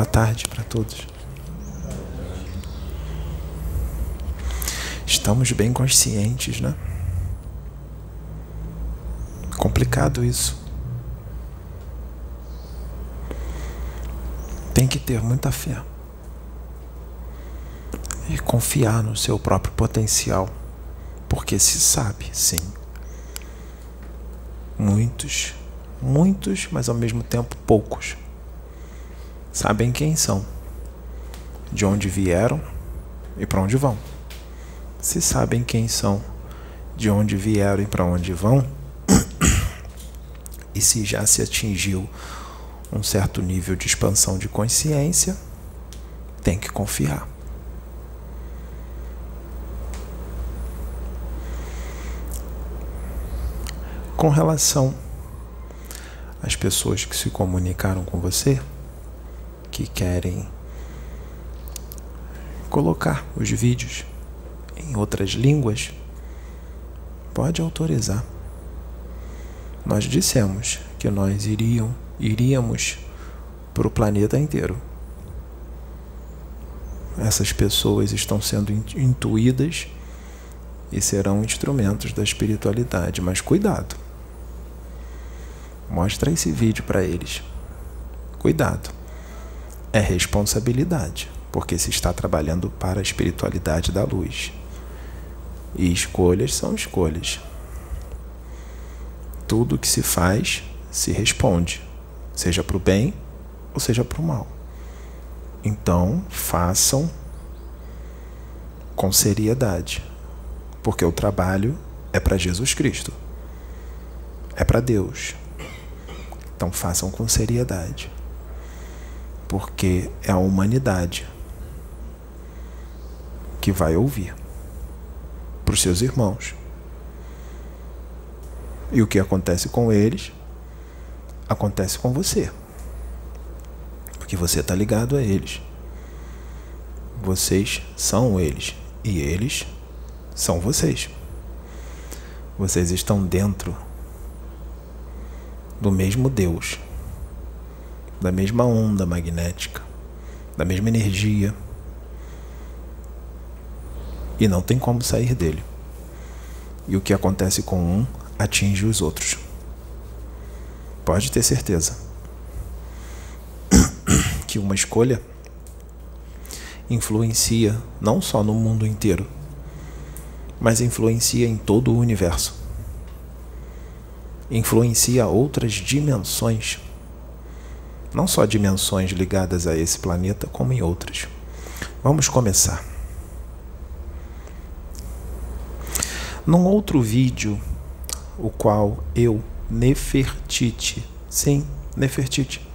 Boa tarde para todos. Estamos bem conscientes, né? Complicado isso. Tem que ter muita fé e confiar no seu próprio potencial, porque se sabe, sim. Muitos, muitos, mas ao mesmo tempo poucos, sabem quem são, de onde vieram e para onde vão. Se sabem quem são, de onde vieram e para onde vão, e se já se atingiu um certo nível de expansão de consciência, tem que confiar. Com relação às pessoas que se comunicaram com você, que querem colocar os vídeos em outras línguas, pode autorizar. Nós dissemos que nós iriam, iríamos para o planeta inteiro. Essas pessoas estão sendo intuídas e serão instrumentos da espiritualidade, mas cuidado. Mostra esse vídeo para eles. Cuidado. É responsabilidade, porque se está trabalhando para a espiritualidade da luz. E escolhas são escolhas. Tudo que se faz se responde, seja para o bem ou seja para o mal. Então, façam com seriedade, porque o trabalho é para Jesus Cristo, é para Deus, então façam com seriedade. Porque é a humanidade que vai ouvir para os seus irmãos. E o que acontece com eles, acontece com você. Porque você está ligado a eles. Vocês são eles. E eles são vocês. Vocês estão dentro do mesmo Deus, da mesma onda magnética, da mesma energia. E não tem como sair dele. E o que acontece com um atinge os outros. Pode ter certeza que uma escolha influencia não só no mundo inteiro, mas influencia em todo o universo influencia outras dimensões. Não só dimensões ligadas a esse planeta, como em outras. Vamos começar. Num outro vídeo, o qual eu, Nefertiti, sim, Nefertiti,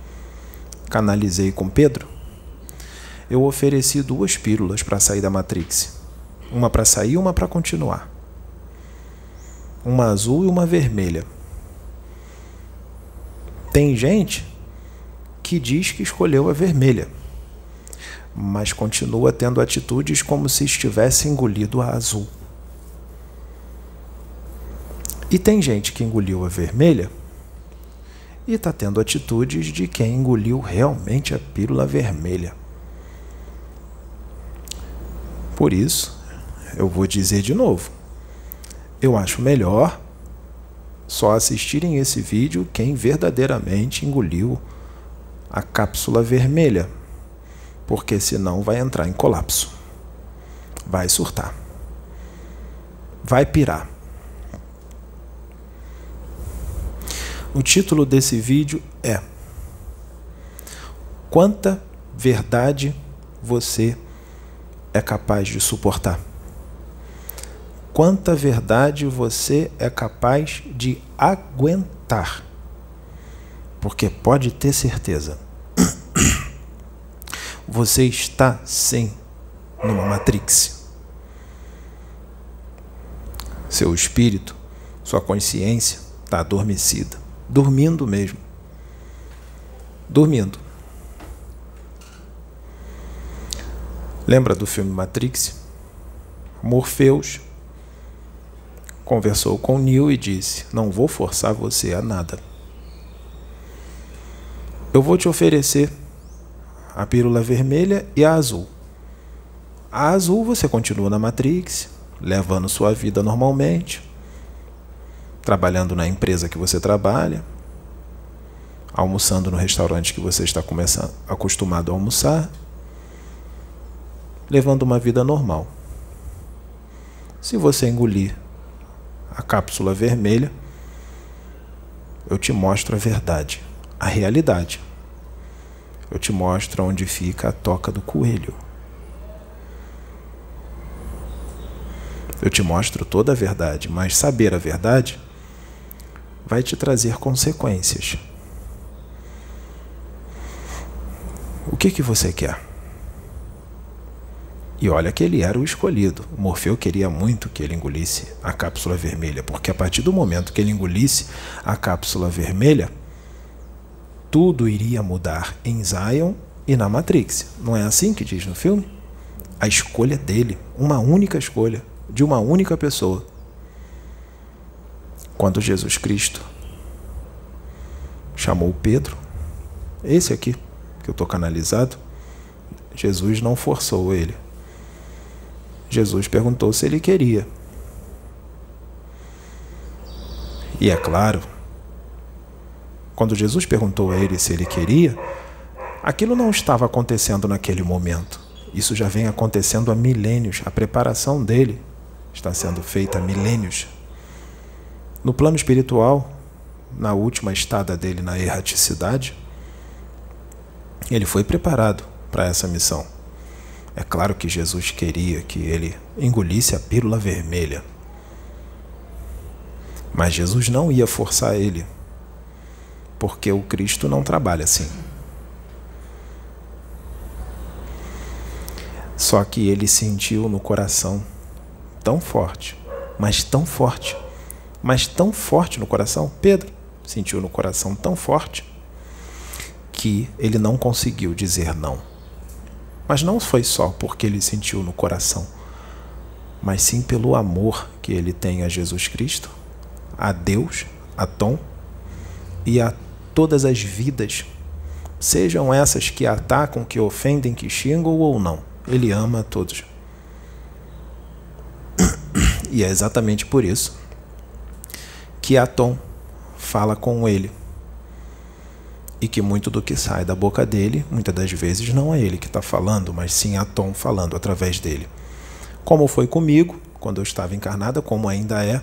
canalizei com Pedro, eu ofereci duas pílulas para sair da Matrix. Uma para sair e uma para continuar. Uma azul e uma vermelha. Tem gente que diz que escolheu a vermelha, mas continua tendo atitudes como se estivesse engolido a azul. E tem gente que engoliu a vermelha e está tendo atitudes de quem engoliu realmente a pílula vermelha. Por isso, eu vou dizer de novo: eu acho melhor só assistirem esse vídeo quem verdadeiramente engoliu a cápsula vermelha, porque senão vai entrar em colapso. Vai surtar. Vai pirar. O título desse vídeo é Quanta verdade você é capaz de suportar? quanta verdade você é capaz de aguentar. Porque pode ter certeza, você está sim numa matrix. Seu espírito, sua consciência está adormecida, dormindo mesmo. Dormindo. Lembra do filme Matrix? Morpheus conversou com Neil e disse: Não vou forçar você a nada. Eu vou te oferecer a pílula vermelha e a azul. A azul você continua na Matrix, levando sua vida normalmente, trabalhando na empresa que você trabalha, almoçando no restaurante que você está começando, acostumado a almoçar, levando uma vida normal. Se você engolir a cápsula vermelha, eu te mostro a verdade, a realidade. Eu te mostro onde fica a toca do coelho. Eu te mostro toda a verdade, mas saber a verdade vai te trazer consequências. O que que você quer? E olha que ele era o escolhido. O Morfeu queria muito que ele engolisse a cápsula vermelha, porque a partir do momento que ele engolisse a cápsula vermelha, tudo iria mudar em Zion e na Matrix. Não é assim que diz no filme? A escolha dele, uma única escolha, de uma única pessoa. Quando Jesus Cristo chamou Pedro, esse aqui que eu estou canalizado, Jesus não forçou ele. Jesus perguntou se ele queria. E é claro, quando Jesus perguntou a ele se ele queria, aquilo não estava acontecendo naquele momento. Isso já vem acontecendo há milênios. A preparação dele está sendo feita há milênios. No plano espiritual, na última estada dele na erraticidade, ele foi preparado para essa missão. É claro que Jesus queria que ele engolisse a pílula vermelha. Mas Jesus não ia forçar ele, porque o Cristo não trabalha assim. Só que ele sentiu no coração tão forte, mas tão forte, mas tão forte no coração. Pedro sentiu no coração tão forte que ele não conseguiu dizer não. Mas não foi só porque ele sentiu no coração, mas sim pelo amor que ele tem a Jesus Cristo, a Deus, a Tom e a todas as vidas, sejam essas que atacam, que ofendem, que xingam ou não. Ele ama a todos. E é exatamente por isso que Atom fala com ele e que muito do que sai da boca dele, muitas das vezes não é ele que está falando, mas sim a Tom falando através dele. Como foi comigo, quando eu estava encarnada, como ainda é,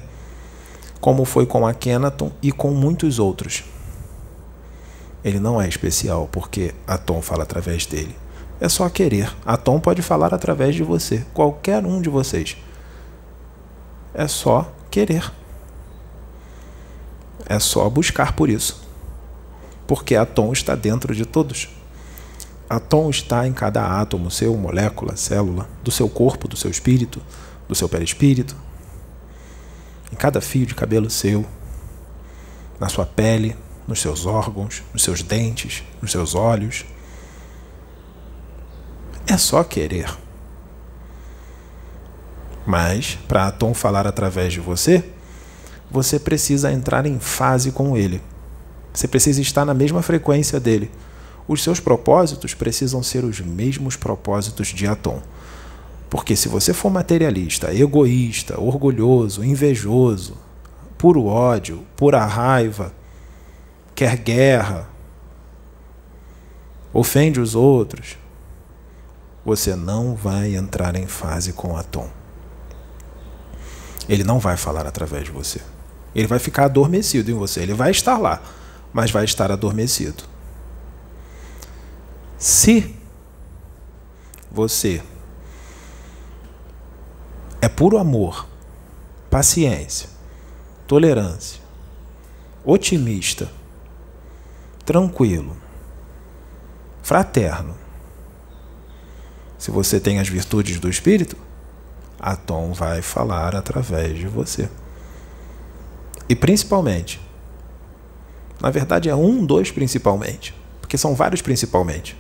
como foi com a Kenaton e com muitos outros. Ele não é especial porque a Tom fala através dele. É só querer. A Tom pode falar através de você, qualquer um de vocês. É só querer. É só buscar por isso porque Atom está dentro de todos. Atom está em cada átomo seu, molécula, célula, do seu corpo, do seu espírito, do seu perispírito, em cada fio de cabelo seu, na sua pele, nos seus órgãos, nos seus dentes, nos seus olhos. É só querer. Mas, para Atom falar através de você, você precisa entrar em fase com ele. Você precisa estar na mesma frequência dele. Os seus propósitos precisam ser os mesmos propósitos de Atom. Porque se você for materialista, egoísta, orgulhoso, invejoso, puro ódio, pura raiva, quer guerra, ofende os outros, você não vai entrar em fase com Atom. Ele não vai falar através de você. Ele vai ficar adormecido em você. Ele vai estar lá mas vai estar adormecido. Se você é puro amor, paciência, tolerância, otimista, tranquilo, fraterno, se você tem as virtudes do Espírito, a Tom vai falar através de você. E principalmente, na verdade, é um, dois principalmente. Porque são vários principalmente.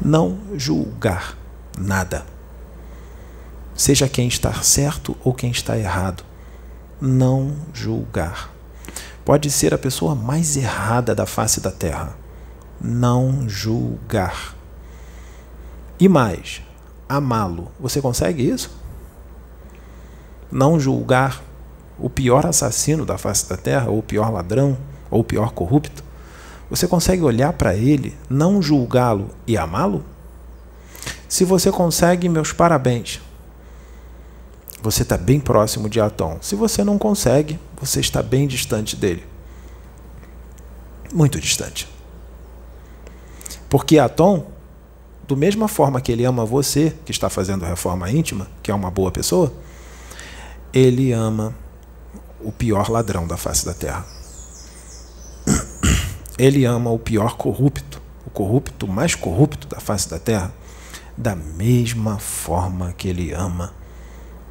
Não julgar nada. Seja quem está certo ou quem está errado. Não julgar. Pode ser a pessoa mais errada da face da terra. Não julgar. E mais, amá-lo. Você consegue isso? Não julgar o pior assassino da face da terra, ou o pior ladrão, ou o pior corrupto? Você consegue olhar para ele, não julgá-lo e amá-lo? Se você consegue, meus parabéns. Você está bem próximo de Atom. Se você não consegue, você está bem distante dele. Muito distante. Porque Atom, do mesma forma que ele ama você, que está fazendo reforma íntima, que é uma boa pessoa, ele ama o pior ladrão da face da terra. Ele ama o pior corrupto, o corrupto mais corrupto da face da terra, da mesma forma que ele ama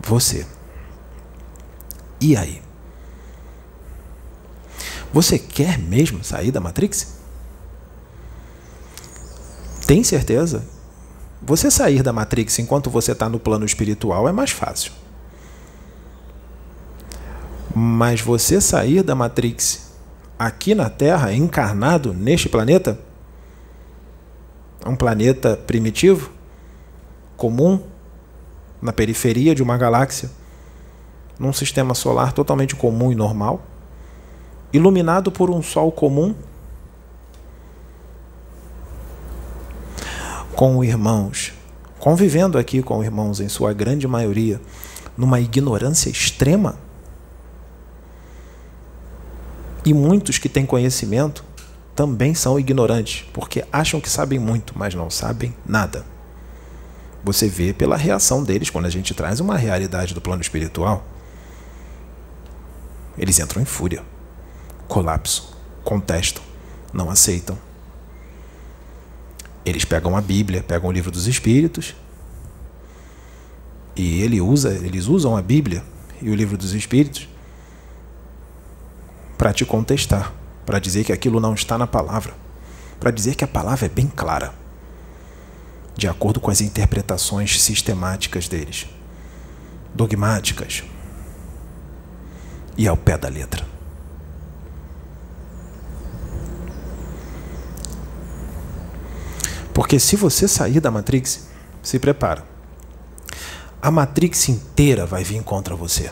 você. E aí? Você quer mesmo sair da Matrix? Tem certeza? Você sair da Matrix enquanto você está no plano espiritual é mais fácil. Mas você sair da Matrix aqui na Terra, encarnado neste planeta, um planeta primitivo, comum, na periferia de uma galáxia, num sistema solar totalmente comum e normal, iluminado por um sol comum, com irmãos, convivendo aqui com irmãos em sua grande maioria, numa ignorância extrema, e muitos que têm conhecimento também são ignorantes, porque acham que sabem muito, mas não sabem nada. Você vê pela reação deles quando a gente traz uma realidade do plano espiritual. Eles entram em fúria, colapso, contestam, não aceitam. Eles pegam a Bíblia, pegam o livro dos Espíritos, e ele usa, eles usam a Bíblia e o livro dos Espíritos para te contestar, para dizer que aquilo não está na palavra, para dizer que a palavra é bem clara, de acordo com as interpretações sistemáticas deles, dogmáticas e ao pé da letra. Porque se você sair da Matrix, se prepara. A Matrix inteira vai vir contra você.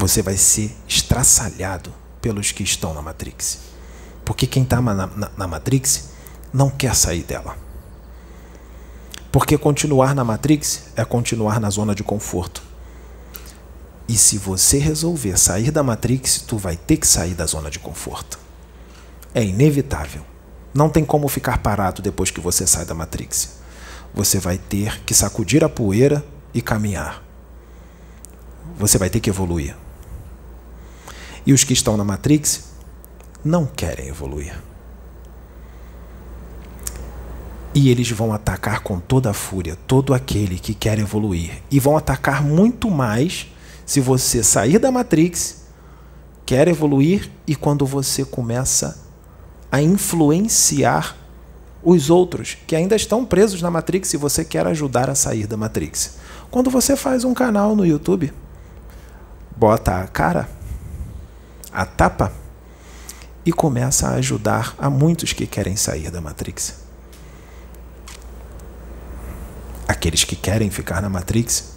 você vai ser estraçalhado pelos que estão na Matrix. Porque quem está na, na, na Matrix não quer sair dela. Porque continuar na Matrix é continuar na zona de conforto. E se você resolver sair da Matrix, tu vai ter que sair da zona de conforto. É inevitável. Não tem como ficar parado depois que você sai da Matrix. Você vai ter que sacudir a poeira e caminhar. Você vai ter que evoluir. E os que estão na Matrix não querem evoluir. E eles vão atacar com toda a fúria todo aquele que quer evoluir. E vão atacar muito mais se você sair da Matrix, quer evoluir e quando você começa a influenciar os outros que ainda estão presos na Matrix e você quer ajudar a sair da Matrix. Quando você faz um canal no YouTube, bota a cara a tapa e começa a ajudar a muitos que querem sair da Matrix. Aqueles que querem ficar na Matrix,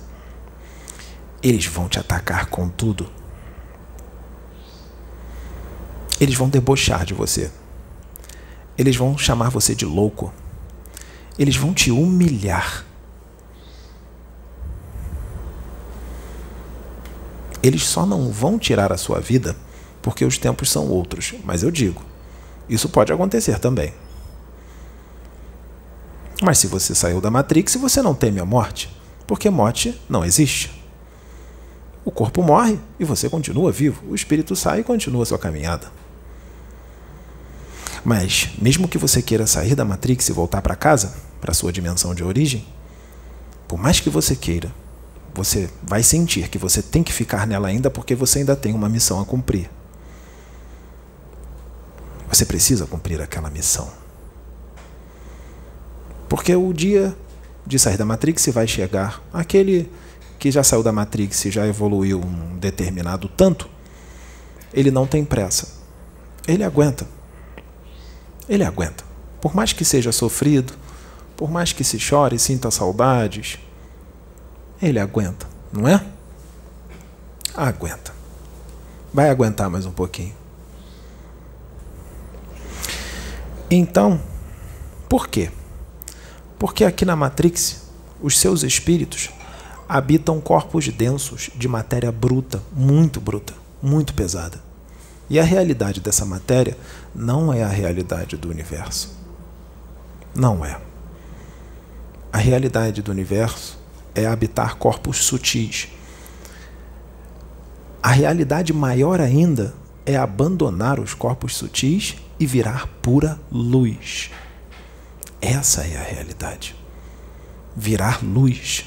eles vão te atacar com tudo. Eles vão debochar de você. Eles vão chamar você de louco. Eles vão te humilhar. Eles só não vão tirar a sua vida porque os tempos são outros. Mas eu digo, isso pode acontecer também. Mas se você saiu da Matrix, você não teme a morte, porque morte não existe. O corpo morre e você continua vivo. O espírito sai e continua sua caminhada. Mas, mesmo que você queira sair da Matrix e voltar para casa, para sua dimensão de origem, por mais que você queira, você vai sentir que você tem que ficar nela ainda porque você ainda tem uma missão a cumprir. Você precisa cumprir aquela missão. Porque o dia de sair da Matrix vai chegar. Aquele que já saiu da Matrix e já evoluiu um determinado tanto, ele não tem pressa. Ele aguenta. Ele aguenta. Por mais que seja sofrido, por mais que se chore sinta saudades, ele aguenta, não é? Aguenta. Vai aguentar mais um pouquinho. Então, por quê? Porque aqui na Matrix, os seus espíritos habitam corpos densos de matéria bruta, muito bruta, muito pesada. E a realidade dessa matéria não é a realidade do universo. Não é. A realidade do universo é habitar corpos sutis. A realidade maior ainda é abandonar os corpos sutis e virar pura luz. Essa é a realidade. Virar luz.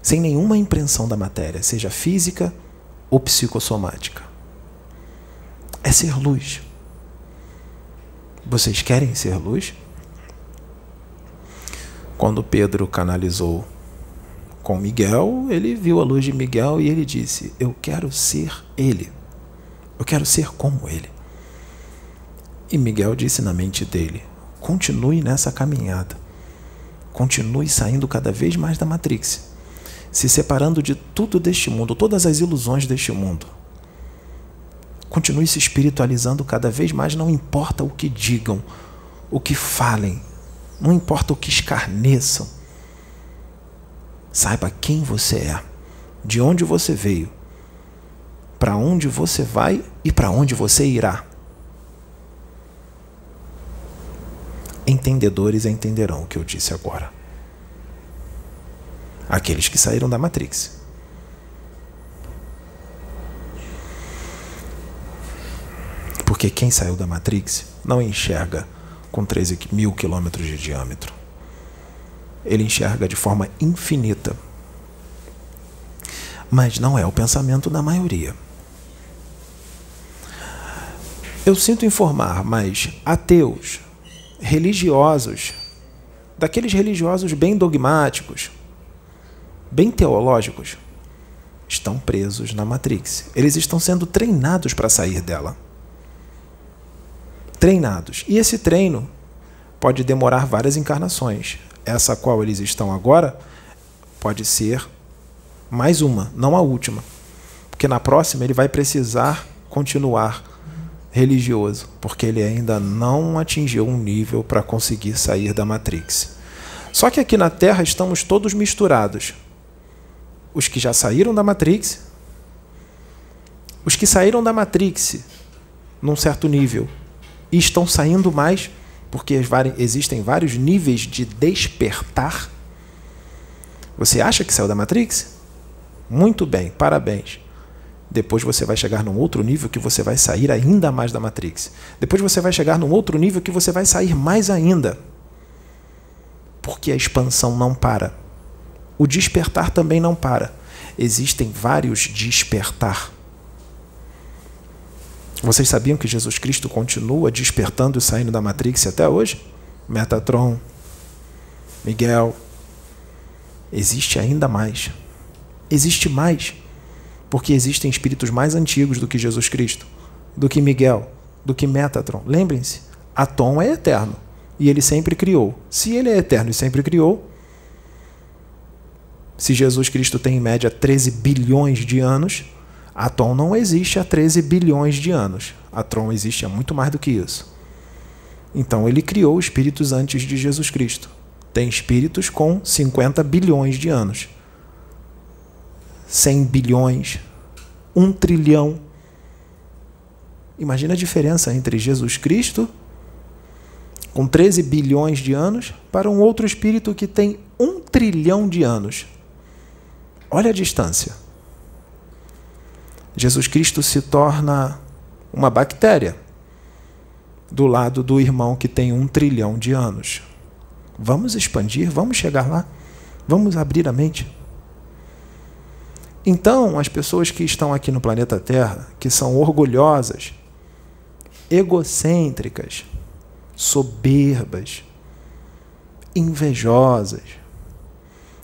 Sem nenhuma impressão da matéria, seja física ou psicossomática. É ser luz. Vocês querem ser luz? Quando Pedro canalizou com Miguel, ele viu a luz de Miguel e ele disse: Eu quero ser ele. Eu quero ser como ele. E Miguel disse na mente dele: Continue nessa caminhada. Continue saindo cada vez mais da Matrix, se separando de tudo deste mundo, todas as ilusões deste mundo. Continue se espiritualizando cada vez mais, não importa o que digam, o que falem, não importa o que escarneçam. Saiba quem você é, de onde você veio para onde você vai e para onde você irá. Entendedores entenderão o que eu disse agora. Aqueles que saíram da Matrix. Porque quem saiu da Matrix não enxerga com 13 mil quilômetros de diâmetro. Ele enxerga de forma infinita. Mas não é o pensamento da maioria. Eu sinto informar, mas ateus, religiosos, daqueles religiosos bem dogmáticos, bem teológicos, estão presos na Matrix. Eles estão sendo treinados para sair dela. Treinados. E esse treino pode demorar várias encarnações. Essa qual eles estão agora pode ser mais uma, não a última. Porque na próxima ele vai precisar continuar religioso, porque ele ainda não atingiu um nível para conseguir sair da Matrix. Só que aqui na Terra estamos todos misturados. Os que já saíram da Matrix, os que saíram da Matrix num certo nível e estão saindo mais, porque existem vários níveis de despertar. Você acha que saiu da Matrix? Muito bem, parabéns. Depois você vai chegar num outro nível que você vai sair ainda mais da Matrix. Depois você vai chegar num outro nível que você vai sair mais ainda. Porque a expansão não para. O despertar também não para. Existem vários despertar. Vocês sabiam que Jesus Cristo continua despertando e saindo da Matrix até hoje? Metatron, Miguel. Existe ainda mais. Existe mais porque existem espíritos mais antigos do que Jesus Cristo, do que Miguel, do que Metatron. Lembrem-se, Atom é eterno e ele sempre criou. Se ele é eterno e sempre criou, se Jesus Cristo tem em média 13 bilhões de anos, Atom não existe há 13 bilhões de anos. Atron existe há muito mais do que isso. Então ele criou espíritos antes de Jesus Cristo. Tem espíritos com 50 bilhões de anos. 100 bilhões, 1 trilhão. Imagina a diferença entre Jesus Cristo, com 13 bilhões de anos, para um outro espírito que tem 1 trilhão de anos. Olha a distância. Jesus Cristo se torna uma bactéria do lado do irmão que tem um trilhão de anos. Vamos expandir, vamos chegar lá, vamos abrir a mente. Então, as pessoas que estão aqui no planeta Terra, que são orgulhosas, egocêntricas, soberbas, invejosas,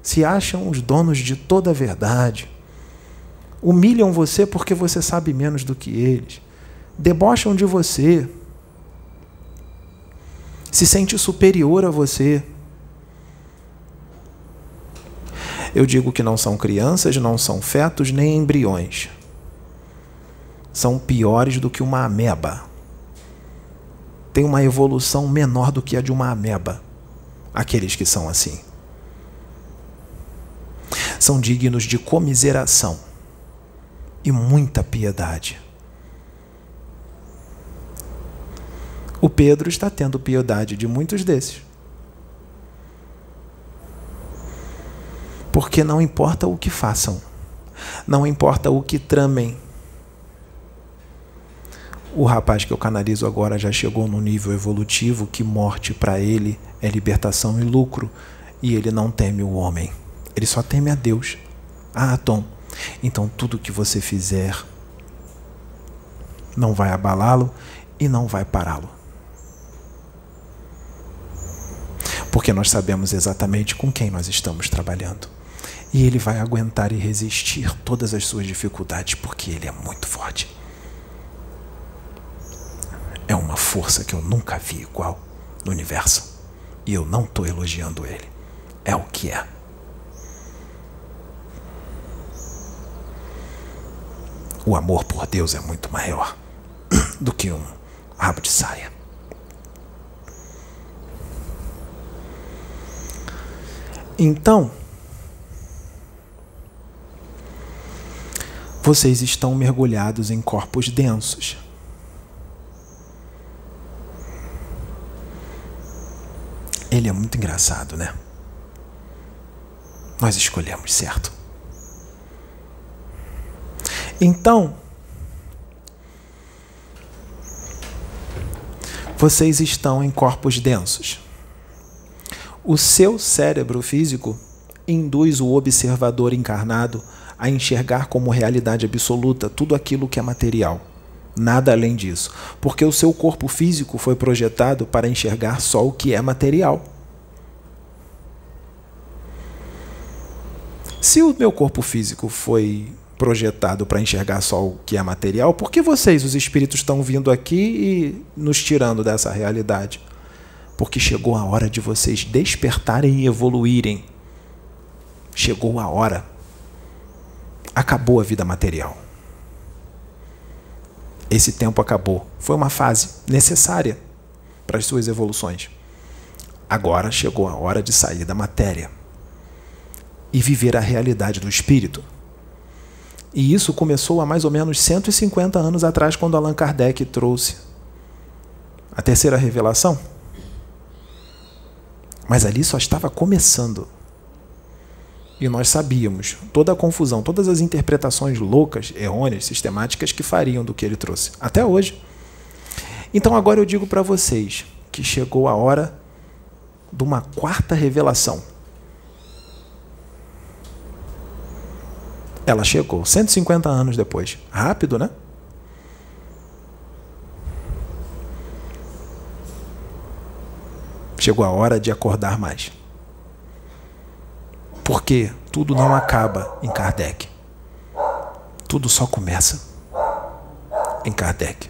se acham os donos de toda a verdade, humilham você porque você sabe menos do que eles, debocham de você, se sente superior a você. Eu digo que não são crianças, não são fetos nem embriões. São piores do que uma ameba. Tem uma evolução menor do que a de uma ameba. Aqueles que são assim. São dignos de comiseração e muita piedade. O Pedro está tendo piedade de muitos desses. Porque não importa o que façam, não importa o que tramem. O rapaz que eu canalizo agora já chegou no nível evolutivo que morte para ele é libertação e lucro, e ele não teme o homem. Ele só teme a Deus. Ah, Tom, então tudo que você fizer não vai abalá-lo e não vai pará-lo. Porque nós sabemos exatamente com quem nós estamos trabalhando. E ele vai aguentar e resistir todas as suas dificuldades, porque ele é muito forte. É uma força que eu nunca vi igual no universo. E eu não estou elogiando ele. É o que é. O amor por Deus é muito maior do que um rabo de saia. Então, vocês estão mergulhados em corpos densos. Ele é muito engraçado, né? Nós escolhemos certo. Então, vocês estão em corpos densos. O seu cérebro físico induz o observador encarnado a enxergar como realidade absoluta tudo aquilo que é material. Nada além disso. Porque o seu corpo físico foi projetado para enxergar só o que é material. Se o meu corpo físico foi projetado para enxergar só o que é material, por que vocês, os espíritos, estão vindo aqui e nos tirando dessa realidade? Porque chegou a hora de vocês despertarem e evoluírem. Chegou a hora. Acabou a vida material. Esse tempo acabou. Foi uma fase necessária para as suas evoluções. Agora chegou a hora de sair da matéria e viver a realidade do espírito. E isso começou há mais ou menos 150 anos atrás, quando Allan Kardec trouxe a terceira revelação. Mas ali só estava começando. E nós sabíamos toda a confusão, todas as interpretações loucas, errôneas, sistemáticas que fariam do que ele trouxe. Até hoje. Então agora eu digo para vocês que chegou a hora de uma quarta revelação. Ela chegou 150 anos depois. Rápido, né? Chegou a hora de acordar mais. Porque tudo não acaba em Kardec. Tudo só começa em Kardec.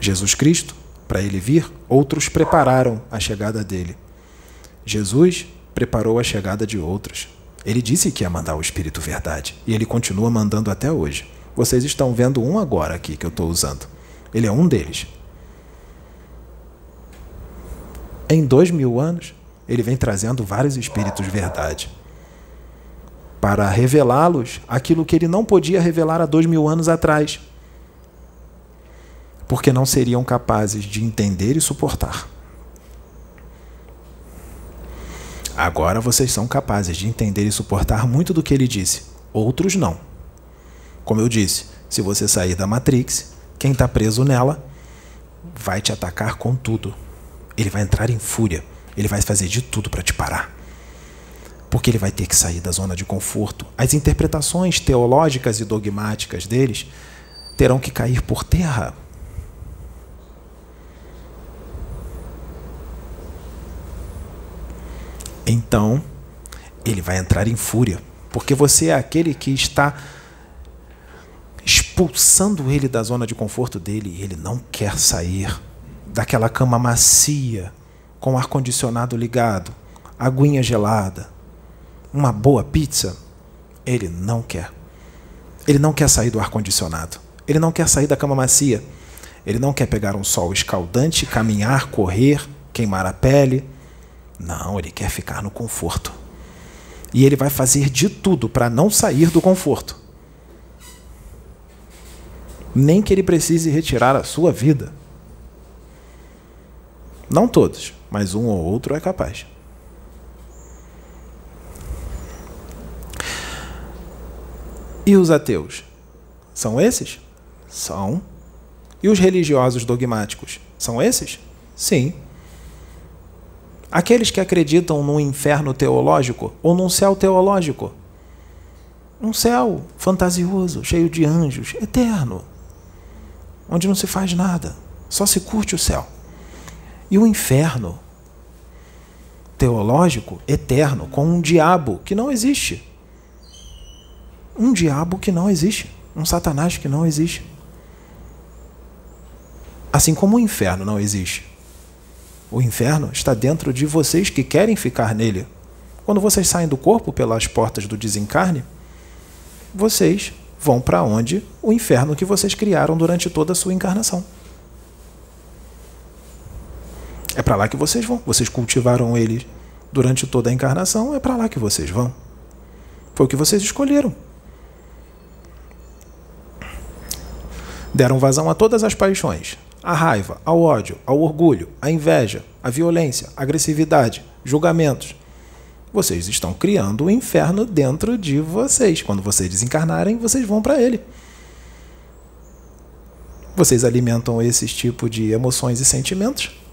Jesus Cristo, para ele vir, outros prepararam a chegada dele. Jesus preparou a chegada de outros. Ele disse que ia mandar o Espírito Verdade. E ele continua mandando até hoje. Vocês estão vendo um agora aqui que eu estou usando. Ele é um deles. Em dois mil anos, ele vem trazendo vários Espíritos Verdade para revelá-los aquilo que ele não podia revelar há dois mil anos atrás, porque não seriam capazes de entender e suportar. Agora vocês são capazes de entender e suportar muito do que ele disse, outros não. Como eu disse, se você sair da Matrix, quem está preso nela vai te atacar com tudo. Ele vai entrar em fúria, ele vai fazer de tudo para te parar. Porque ele vai ter que sair da zona de conforto. As interpretações teológicas e dogmáticas deles terão que cair por terra Então, ele vai entrar em fúria, porque você é aquele que está expulsando ele da zona de conforto dele e ele não quer sair daquela cama macia, com ar condicionado ligado, aguinha gelada, uma boa pizza. Ele não quer. Ele não quer sair do ar condicionado. Ele não quer sair da cama macia. Ele não quer pegar um sol escaldante, caminhar, correr, queimar a pele. Não, ele quer ficar no conforto. E ele vai fazer de tudo para não sair do conforto. Nem que ele precise retirar a sua vida. Não todos, mas um ou outro é capaz. E os ateus? São esses? São. E os religiosos dogmáticos? São esses? Sim. Aqueles que acreditam num inferno teológico ou num céu teológico. Um céu fantasioso, cheio de anjos, eterno, onde não se faz nada, só se curte o céu. E o inferno teológico, eterno, com um diabo que não existe. Um diabo que não existe. Um Satanás que não existe. Assim como o inferno não existe. O inferno está dentro de vocês que querem ficar nele. Quando vocês saem do corpo pelas portas do desencarne, vocês vão para onde o inferno que vocês criaram durante toda a sua encarnação. É para lá que vocês vão. Vocês cultivaram ele durante toda a encarnação, é para lá que vocês vão. Foi o que vocês escolheram. Deram vazão a todas as paixões, a raiva, ao ódio, ao orgulho, à inveja, à violência, à agressividade, julgamentos. Vocês estão criando o um inferno dentro de vocês. Quando vocês desencarnarem, vocês vão para ele. Vocês alimentam esses tipos de emoções e sentimentos.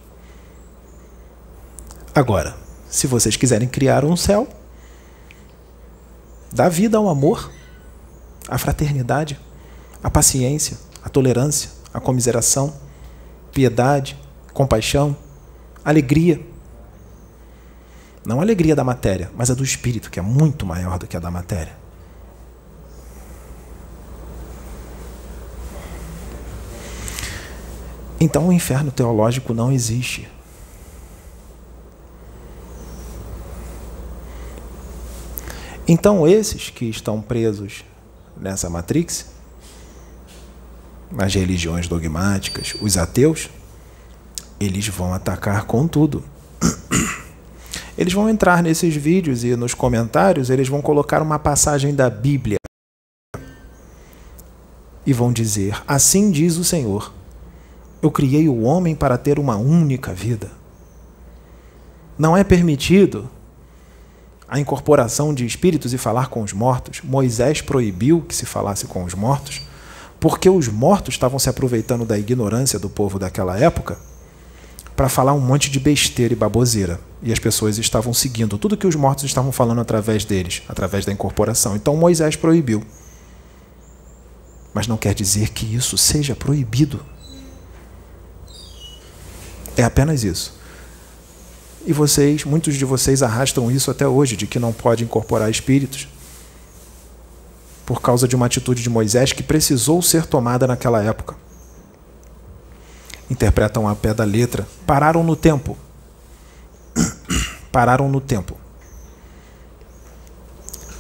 Agora, se vocês quiserem criar um céu, dá vida ao amor, à fraternidade, à paciência, à tolerância, à comiseração, piedade, compaixão, alegria. Não a alegria da matéria, mas a do espírito, que é muito maior do que a da matéria. Então o inferno teológico não existe. Então esses que estão presos nessa matrix as religiões dogmáticas, os ateus, eles vão atacar com tudo. Eles vão entrar nesses vídeos e nos comentários, eles vão colocar uma passagem da Bíblia e vão dizer: Assim diz o Senhor, eu criei o homem para ter uma única vida. Não é permitido a incorporação de espíritos e falar com os mortos. Moisés proibiu que se falasse com os mortos porque os mortos estavam se aproveitando da ignorância do povo daquela época para falar um monte de besteira e baboseira. E as pessoas estavam seguindo tudo que os mortos estavam falando através deles, através da incorporação. Então Moisés proibiu. Mas não quer dizer que isso seja proibido. É apenas isso. E vocês, muitos de vocês arrastam isso até hoje, de que não pode incorporar espíritos por causa de uma atitude de Moisés que precisou ser tomada naquela época. Interpretam a pé da letra. Pararam no tempo. Pararam no tempo.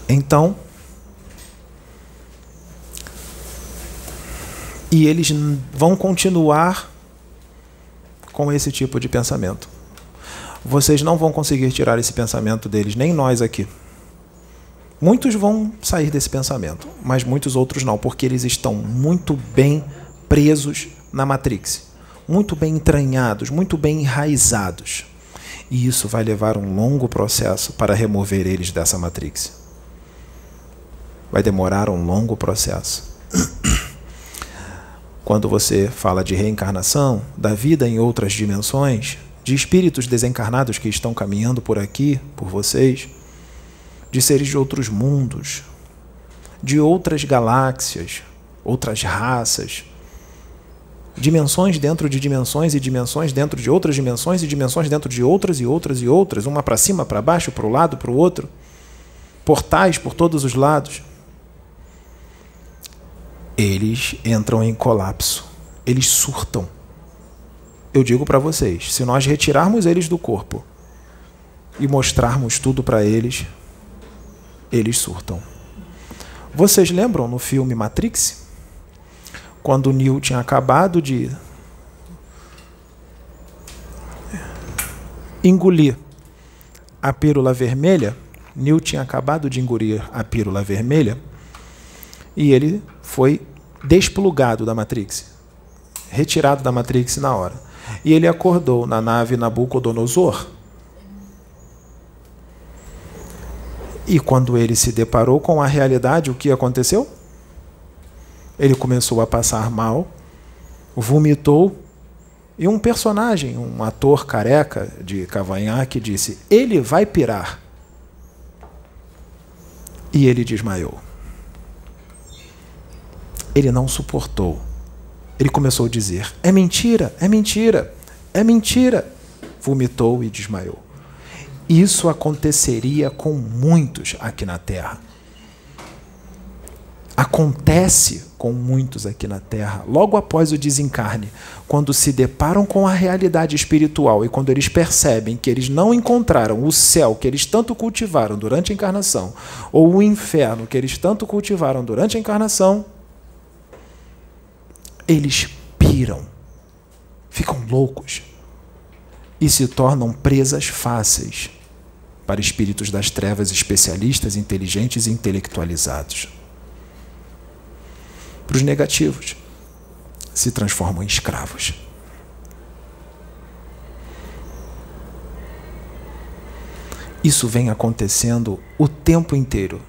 Então, e eles vão continuar com esse tipo de pensamento. Vocês não vão conseguir tirar esse pensamento deles, nem nós aqui. Muitos vão sair desse pensamento, mas muitos outros não, porque eles estão muito bem presos na Matrix, muito bem entranhados, muito bem enraizados. E isso vai levar um longo processo para remover eles dessa Matrix. Vai demorar um longo processo. Quando você fala de reencarnação, da vida em outras dimensões, de espíritos desencarnados que estão caminhando por aqui, por vocês, de seres de outros mundos, de outras galáxias, outras raças, dimensões dentro de dimensões e dimensões dentro de outras dimensões e dimensões dentro de outras e outras e outras, uma para cima, para baixo, para o lado, para o outro, portais por todos os lados. Eles entram em colapso, eles surtam. Eu digo para vocês, se nós retirarmos eles do corpo e mostrarmos tudo para eles, eles surtam. Vocês lembram no filme Matrix? quando o Neil tinha acabado de engolir a pílula vermelha, Neil tinha acabado de engolir a pílula vermelha e ele foi desplugado da Matrix, retirado da Matrix na hora. E ele acordou na nave Nabucodonosor. E quando ele se deparou com a realidade, o que aconteceu? Ele começou a passar mal, vomitou, e um personagem, um ator careca de cavanhaque, disse: Ele vai pirar. E ele desmaiou. Ele não suportou. Ele começou a dizer: É mentira, é mentira, é mentira. Vomitou e desmaiou. Isso aconteceria com muitos aqui na Terra. Acontece com muitos aqui na Terra, logo após o desencarne, quando se deparam com a realidade espiritual e quando eles percebem que eles não encontraram o céu que eles tanto cultivaram durante a encarnação, ou o inferno que eles tanto cultivaram durante a encarnação, eles piram, ficam loucos e se tornam presas fáceis para espíritos das trevas especialistas, inteligentes e intelectualizados para os negativos, se transformam em escravos. Isso vem acontecendo o tempo inteiro.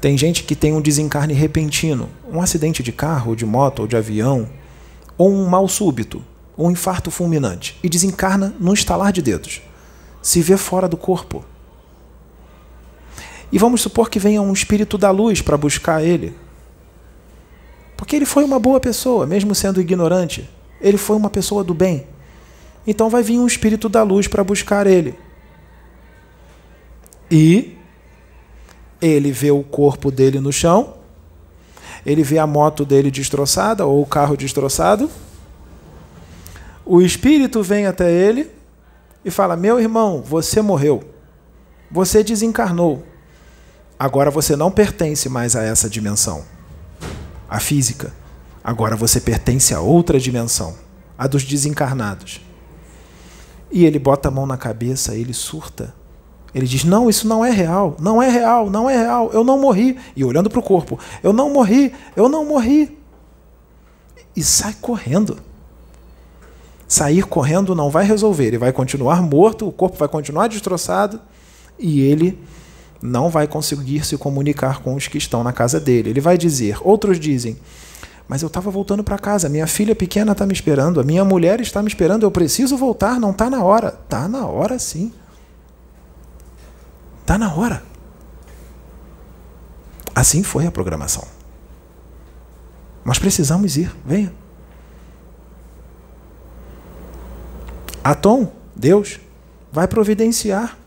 Tem gente que tem um desencarne repentino, um acidente de carro, de moto, ou de avião, ou um mal súbito, um infarto fulminante, e desencarna num estalar de dedos. Se vê fora do corpo. E vamos supor que venha um espírito da luz para buscar ele. Porque ele foi uma boa pessoa, mesmo sendo ignorante. Ele foi uma pessoa do bem. Então vai vir um espírito da luz para buscar ele. E ele vê o corpo dele no chão, ele vê a moto dele destroçada ou o carro destroçado. O espírito vem até ele e fala: Meu irmão, você morreu. Você desencarnou. Agora você não pertence mais a essa dimensão, a física. Agora você pertence a outra dimensão, a dos desencarnados. E ele bota a mão na cabeça, ele surta. Ele diz: Não, isso não é real, não é real, não é real, eu não morri. E olhando para o corpo: Eu não morri, eu não morri. E sai correndo. Sair correndo não vai resolver, ele vai continuar morto, o corpo vai continuar destroçado e ele não vai conseguir se comunicar com os que estão na casa dele. Ele vai dizer, outros dizem, mas eu estava voltando para casa, minha filha pequena está me esperando, a minha mulher está me esperando, eu preciso voltar, não está na hora. Está na hora sim. Está na hora. Assim foi a programação. Nós precisamos ir, venha. Atom, Deus, vai providenciar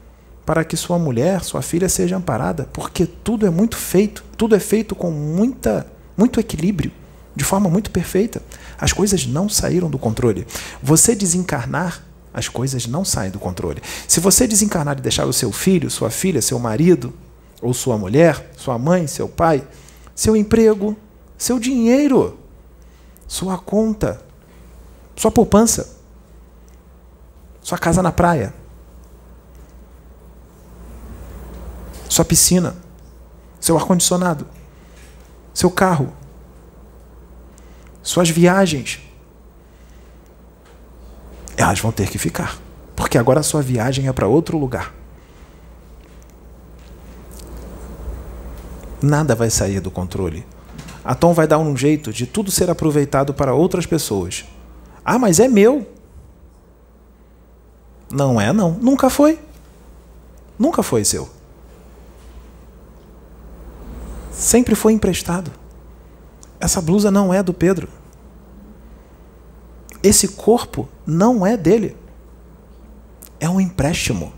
para que sua mulher, sua filha seja amparada, porque tudo é muito feito, tudo é feito com muita, muito equilíbrio, de forma muito perfeita. As coisas não saíram do controle. Você desencarnar, as coisas não saem do controle. Se você desencarnar e deixar o seu filho, sua filha, seu marido, ou sua mulher, sua mãe, seu pai, seu emprego, seu dinheiro, sua conta, sua poupança, sua casa na praia, sua piscina, seu ar-condicionado, seu carro, suas viagens. Elas vão ter que ficar, porque agora a sua viagem é para outro lugar. Nada vai sair do controle. A Tom vai dar um jeito de tudo ser aproveitado para outras pessoas. Ah, mas é meu. Não é, não. Nunca foi. Nunca foi seu. Sempre foi emprestado. Essa blusa não é do Pedro. Esse corpo não é dele. É um empréstimo.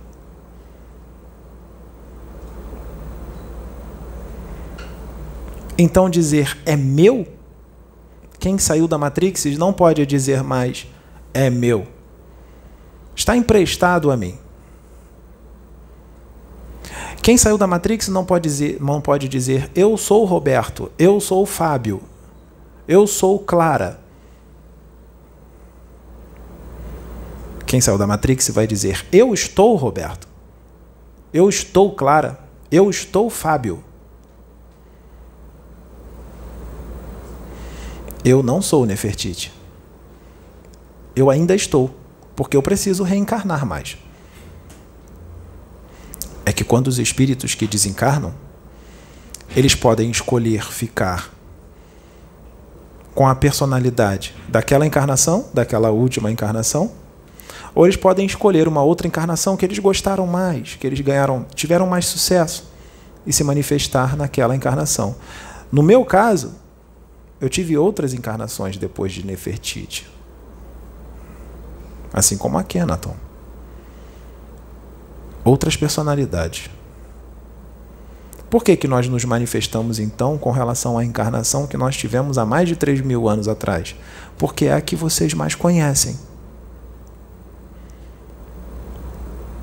Então dizer é meu, quem saiu da Matrix não pode dizer mais é meu. Está emprestado a mim. Quem saiu da Matrix não pode dizer, não pode dizer eu sou Roberto, eu sou Fábio, eu sou Clara. Quem saiu da Matrix vai dizer eu estou Roberto, eu estou Clara, eu estou Fábio. Eu não sou Nefertiti. Eu ainda estou, porque eu preciso reencarnar mais. É que quando os espíritos que desencarnam, eles podem escolher ficar com a personalidade daquela encarnação, daquela última encarnação, ou eles podem escolher uma outra encarnação que eles gostaram mais, que eles ganharam, tiveram mais sucesso e se manifestar naquela encarnação. No meu caso, eu tive outras encarnações depois de Nefertiti. Assim como a Kenaton. Outras personalidades. Por que, que nós nos manifestamos então com relação à encarnação que nós tivemos há mais de 3 mil anos atrás? Porque é a que vocês mais conhecem.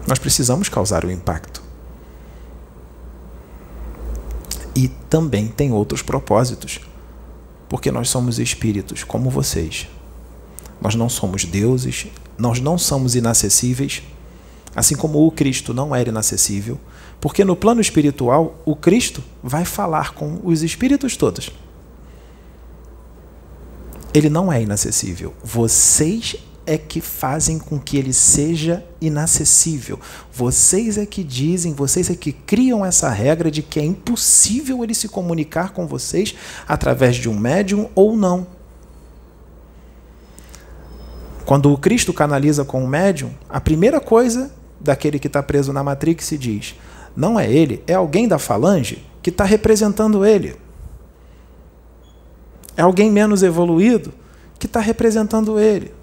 Nós precisamos causar o impacto. E também tem outros propósitos porque nós somos espíritos como vocês. Nós não somos deuses, nós não somos inacessíveis, assim como o Cristo não era inacessível, porque no plano espiritual o Cristo vai falar com os espíritos todos. Ele não é inacessível. Vocês é que fazem com que ele seja inacessível. Vocês é que dizem, vocês é que criam essa regra de que é impossível ele se comunicar com vocês através de um médium ou não. Quando o Cristo canaliza com o médium, a primeira coisa daquele que está preso na Matrix se diz: não é ele, é alguém da falange que está representando ele. É alguém menos evoluído que está representando ele.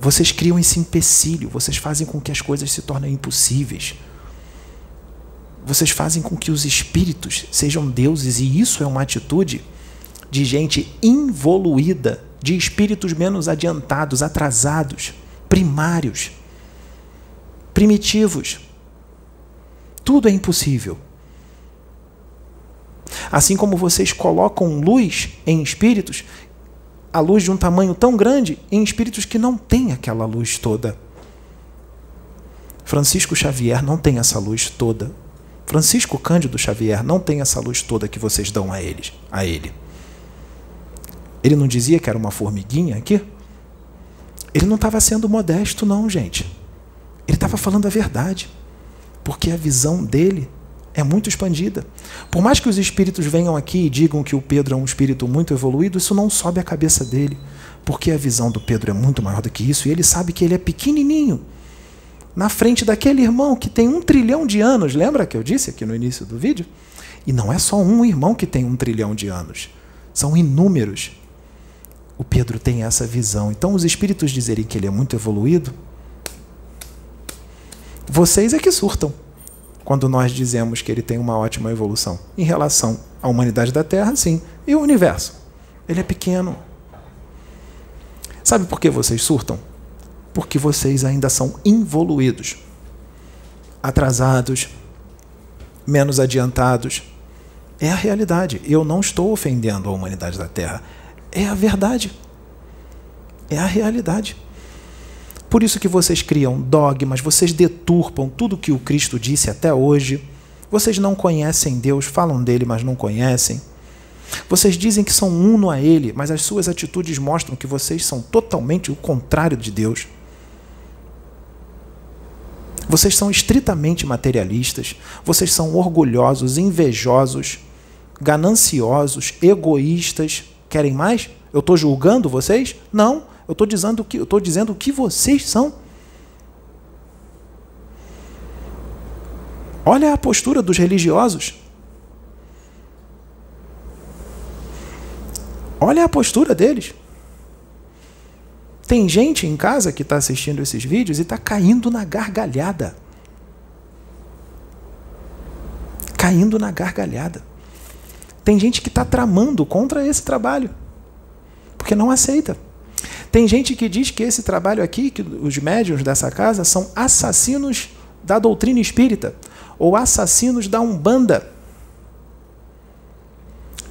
Vocês criam esse empecilho, vocês fazem com que as coisas se tornem impossíveis. Vocês fazem com que os espíritos sejam deuses, e isso é uma atitude de gente involuída, de espíritos menos adiantados, atrasados, primários, primitivos. Tudo é impossível. Assim como vocês colocam luz em espíritos a luz de um tamanho tão grande em espíritos que não têm aquela luz toda. Francisco Xavier não tem essa luz toda. Francisco Cândido Xavier não tem essa luz toda que vocês dão a eles, a ele. Ele não dizia que era uma formiguinha aqui? Ele não estava sendo modesto, não, gente. Ele estava falando a verdade. Porque a visão dele é muito expandida. Por mais que os espíritos venham aqui e digam que o Pedro é um espírito muito evoluído, isso não sobe a cabeça dele, porque a visão do Pedro é muito maior do que isso e ele sabe que ele é pequenininho na frente daquele irmão que tem um trilhão de anos. Lembra que eu disse aqui no início do vídeo? E não é só um irmão que tem um trilhão de anos, são inúmeros. O Pedro tem essa visão. Então, os espíritos dizerem que ele é muito evoluído, vocês é que surtam quando nós dizemos que ele tem uma ótima evolução. Em relação à humanidade da Terra, sim. E o universo? Ele é pequeno. Sabe por que vocês surtam? Porque vocês ainda são involuídos, atrasados, menos adiantados. É a realidade. Eu não estou ofendendo a humanidade da Terra. É a verdade. É a realidade. Por isso que vocês criam dogmas, vocês deturpam tudo que o Cristo disse até hoje. Vocês não conhecem Deus, falam dele, mas não conhecem. Vocês dizem que são uno a Ele, mas as suas atitudes mostram que vocês são totalmente o contrário de Deus. Vocês são estritamente materialistas, vocês são orgulhosos, invejosos, gananciosos, egoístas. Querem mais? Eu estou julgando vocês? Não. Eu estou dizendo que eu estou dizendo o que vocês são. Olha a postura dos religiosos. Olha a postura deles. Tem gente em casa que está assistindo esses vídeos e está caindo na gargalhada. Caindo na gargalhada. Tem gente que está tramando contra esse trabalho, porque não aceita. Tem gente que diz que esse trabalho aqui, que os médiuns dessa casa, são assassinos da doutrina espírita ou assassinos da Umbanda.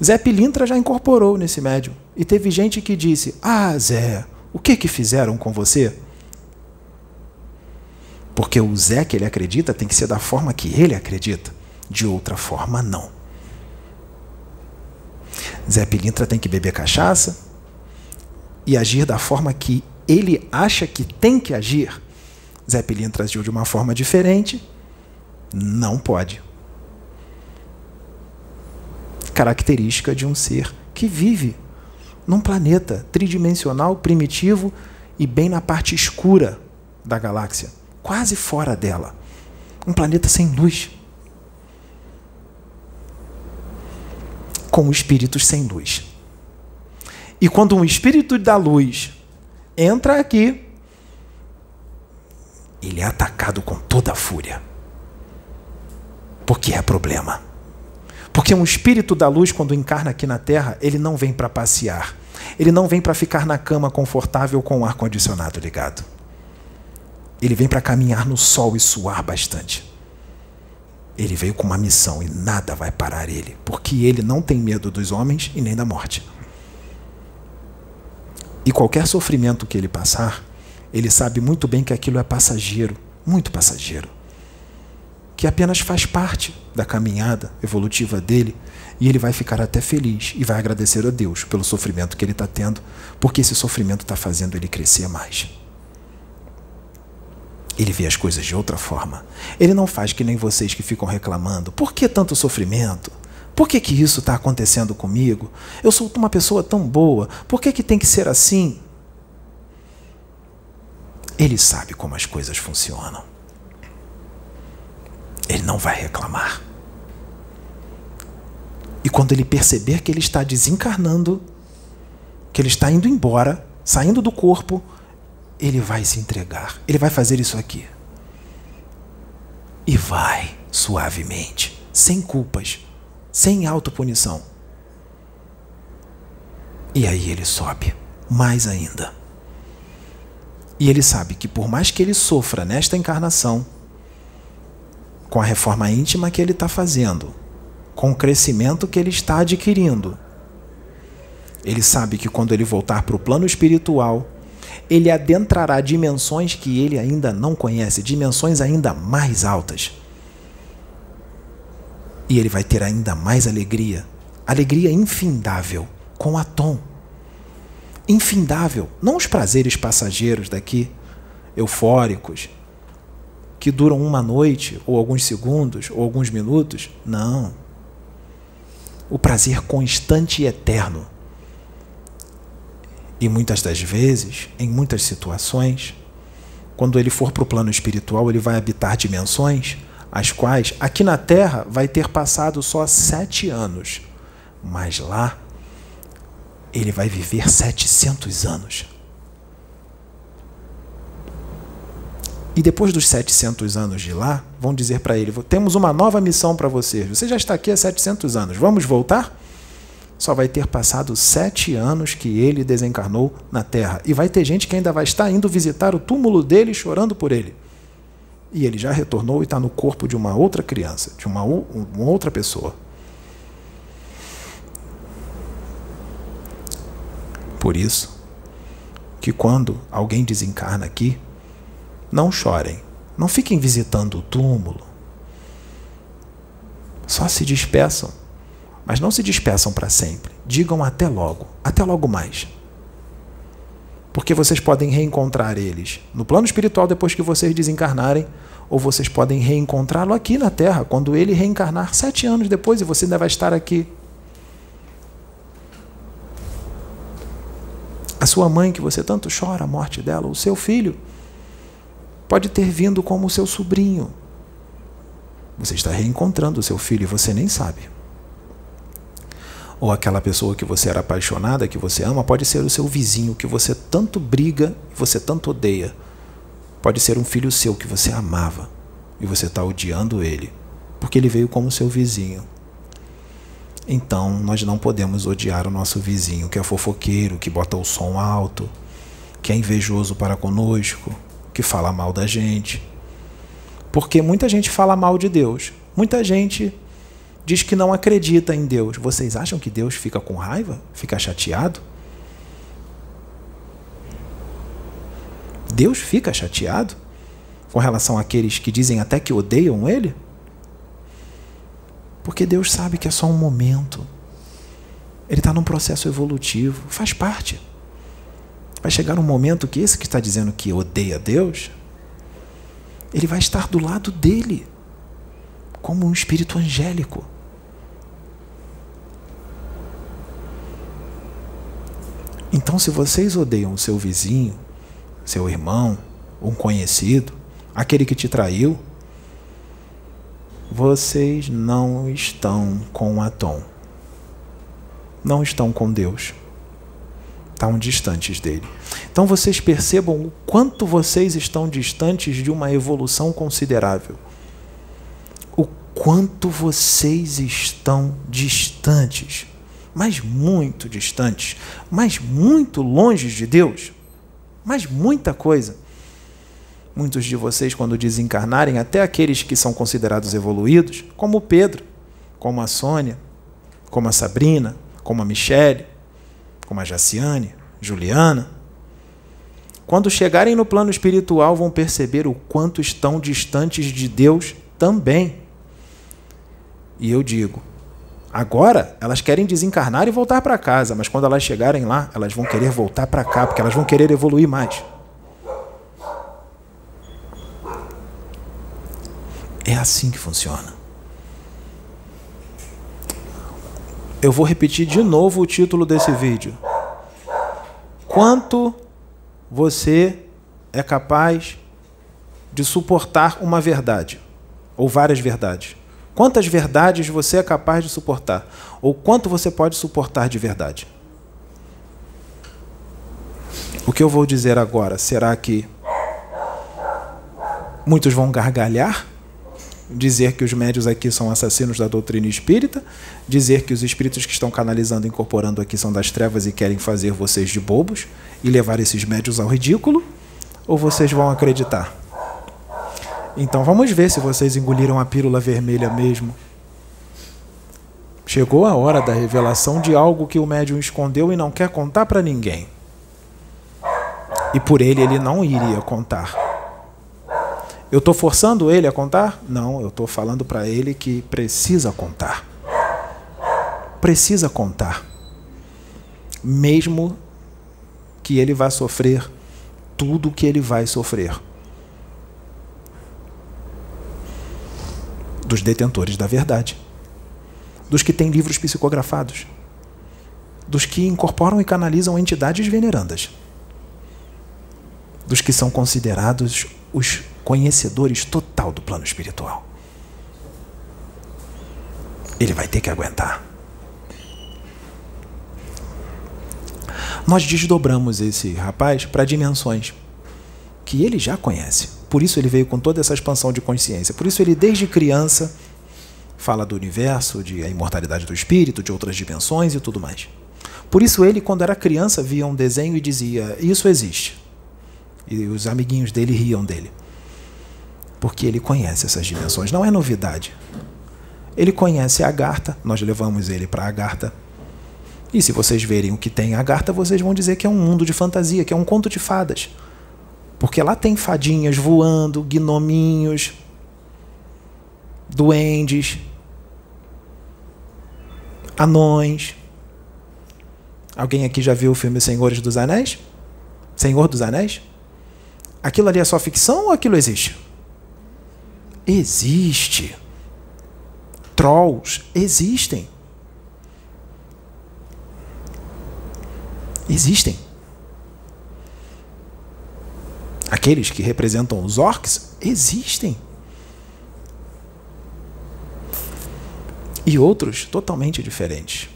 Zé Pilintra já incorporou nesse médium. E teve gente que disse: Ah, Zé, o que que fizeram com você? Porque o Zé que ele acredita tem que ser da forma que ele acredita. De outra forma, não. Zé Pilintra tem que beber cachaça e agir da forma que ele acha que tem que agir. Zé Pilintra agiu de uma forma diferente. Não pode. Característica de um ser que vive num planeta tridimensional, primitivo e bem na parte escura da galáxia, quase fora dela. Um planeta sem luz. Com espíritos sem luz. E quando um espírito da luz entra aqui, ele é atacado com toda a fúria. Porque é problema. Porque um espírito da luz, quando encarna aqui na Terra, ele não vem para passear. Ele não vem para ficar na cama confortável com o ar-condicionado ligado. Ele vem para caminhar no sol e suar bastante. Ele veio com uma missão e nada vai parar ele, porque ele não tem medo dos homens e nem da morte. E qualquer sofrimento que ele passar, ele sabe muito bem que aquilo é passageiro, muito passageiro que apenas faz parte da caminhada evolutiva dele e ele vai ficar até feliz e vai agradecer a Deus pelo sofrimento que ele está tendo, porque esse sofrimento está fazendo ele crescer mais. Ele vê as coisas de outra forma. Ele não faz que nem vocês que ficam reclamando: por que tanto sofrimento? Por que, que isso está acontecendo comigo? Eu sou uma pessoa tão boa, por que, que tem que ser assim? Ele sabe como as coisas funcionam ele não vai reclamar. E quando ele perceber que ele está desencarnando, que ele está indo embora, saindo do corpo, ele vai se entregar. Ele vai fazer isso aqui. E vai suavemente, sem culpas, sem autopunição. E aí ele sobe mais ainda. E ele sabe que por mais que ele sofra nesta encarnação, com a reforma íntima que ele está fazendo, com o crescimento que ele está adquirindo. Ele sabe que quando ele voltar para o plano espiritual, ele adentrará dimensões que ele ainda não conhece, dimensões ainda mais altas. E ele vai ter ainda mais alegria, alegria infindável com a Tom. Infindável, não os prazeres passageiros daqui, eufóricos, que duram uma noite, ou alguns segundos, ou alguns minutos. Não. O prazer constante e eterno. E muitas das vezes, em muitas situações, quando ele for para o plano espiritual, ele vai habitar dimensões as quais, aqui na Terra, vai ter passado só sete anos. Mas lá, ele vai viver 700 anos. E depois dos 700 anos de lá, vão dizer para ele: temos uma nova missão para você. Você já está aqui há 700 anos, vamos voltar? Só vai ter passado sete anos que ele desencarnou na Terra. E vai ter gente que ainda vai estar indo visitar o túmulo dele chorando por ele. E ele já retornou e está no corpo de uma outra criança, de uma, uma outra pessoa. Por isso, que quando alguém desencarna aqui, não chorem. Não fiquem visitando o túmulo. Só se despeçam. Mas não se despeçam para sempre. Digam até logo. Até logo mais. Porque vocês podem reencontrar eles no plano espiritual depois que vocês desencarnarem, ou vocês podem reencontrá-lo aqui na Terra, quando ele reencarnar sete anos depois e você ainda vai estar aqui. A sua mãe, que você tanto chora a morte dela, o seu filho, pode ter vindo como seu sobrinho. Você está reencontrando o seu filho e você nem sabe. Ou aquela pessoa que você era apaixonada, que você ama, pode ser o seu vizinho que você tanto briga e você tanto odeia. Pode ser um filho seu que você amava e você está odiando ele, porque ele veio como seu vizinho. Então, nós não podemos odiar o nosso vizinho, que é fofoqueiro, que bota o som alto, que é invejoso para conosco, que fala mal da gente. Porque muita gente fala mal de Deus. Muita gente diz que não acredita em Deus. Vocês acham que Deus fica com raiva? Fica chateado? Deus fica chateado com relação àqueles que dizem até que odeiam Ele? Porque Deus sabe que é só um momento. Ele está num processo evolutivo, faz parte. Vai chegar um momento que esse que está dizendo que odeia Deus, ele vai estar do lado dele, como um espírito angélico. Então, se vocês odeiam o seu vizinho, seu irmão, um conhecido, aquele que te traiu, vocês não estão com Atom. Não estão com Deus. Estão distantes dele. Então vocês percebam o quanto vocês estão distantes de uma evolução considerável. O quanto vocês estão distantes mas muito distantes, mas muito longe de Deus, mas muita coisa. Muitos de vocês, quando desencarnarem, até aqueles que são considerados evoluídos, como Pedro, como a Sônia, como a Sabrina, como a Michele, como a Jaciane, Juliana, quando chegarem no plano espiritual, vão perceber o quanto estão distantes de Deus também. E eu digo, Agora, elas querem desencarnar e voltar para casa, mas quando elas chegarem lá, elas vão querer voltar para cá, porque elas vão querer evoluir mais. É assim que funciona. Eu vou repetir de novo o título desse vídeo. Quanto você é capaz de suportar uma verdade ou várias verdades? Quantas verdades você é capaz de suportar? Ou quanto você pode suportar de verdade? O que eu vou dizer agora, será que muitos vão gargalhar? Dizer que os médios aqui são assassinos da doutrina espírita? Dizer que os espíritos que estão canalizando e incorporando aqui são das trevas e querem fazer vocês de bobos e levar esses médios ao ridículo? Ou vocês vão acreditar? Então vamos ver se vocês engoliram a pílula vermelha mesmo. Chegou a hora da revelação de algo que o médium escondeu e não quer contar para ninguém. E por ele ele não iria contar. Eu estou forçando ele a contar? Não, eu estou falando para ele que precisa contar. Precisa contar. Mesmo que ele vá sofrer tudo o que ele vai sofrer. Dos detentores da verdade, dos que têm livros psicografados, dos que incorporam e canalizam entidades venerandas, dos que são considerados os conhecedores total do plano espiritual. Ele vai ter que aguentar. Nós desdobramos esse rapaz para dimensões que ele já conhece. Por isso ele veio com toda essa expansão de consciência. Por isso ele, desde criança, fala do universo, de a imortalidade do espírito, de outras dimensões e tudo mais. Por isso ele, quando era criança, via um desenho e dizia: Isso existe. E os amiguinhos dele riam dele. Porque ele conhece essas dimensões. Não é novidade. Ele conhece a Agartha, nós levamos ele para a Agartha. E se vocês verem o que tem a Agartha, vocês vão dizer que é um mundo de fantasia, que é um conto de fadas. Porque lá tem fadinhas voando, gnominhos, duendes, anões. Alguém aqui já viu o filme Senhores dos Anéis? Senhor dos Anéis? Aquilo ali é só ficção ou aquilo existe? Existe. Trolls existem. Existem. Aqueles que representam os orcs existem. E outros totalmente diferentes.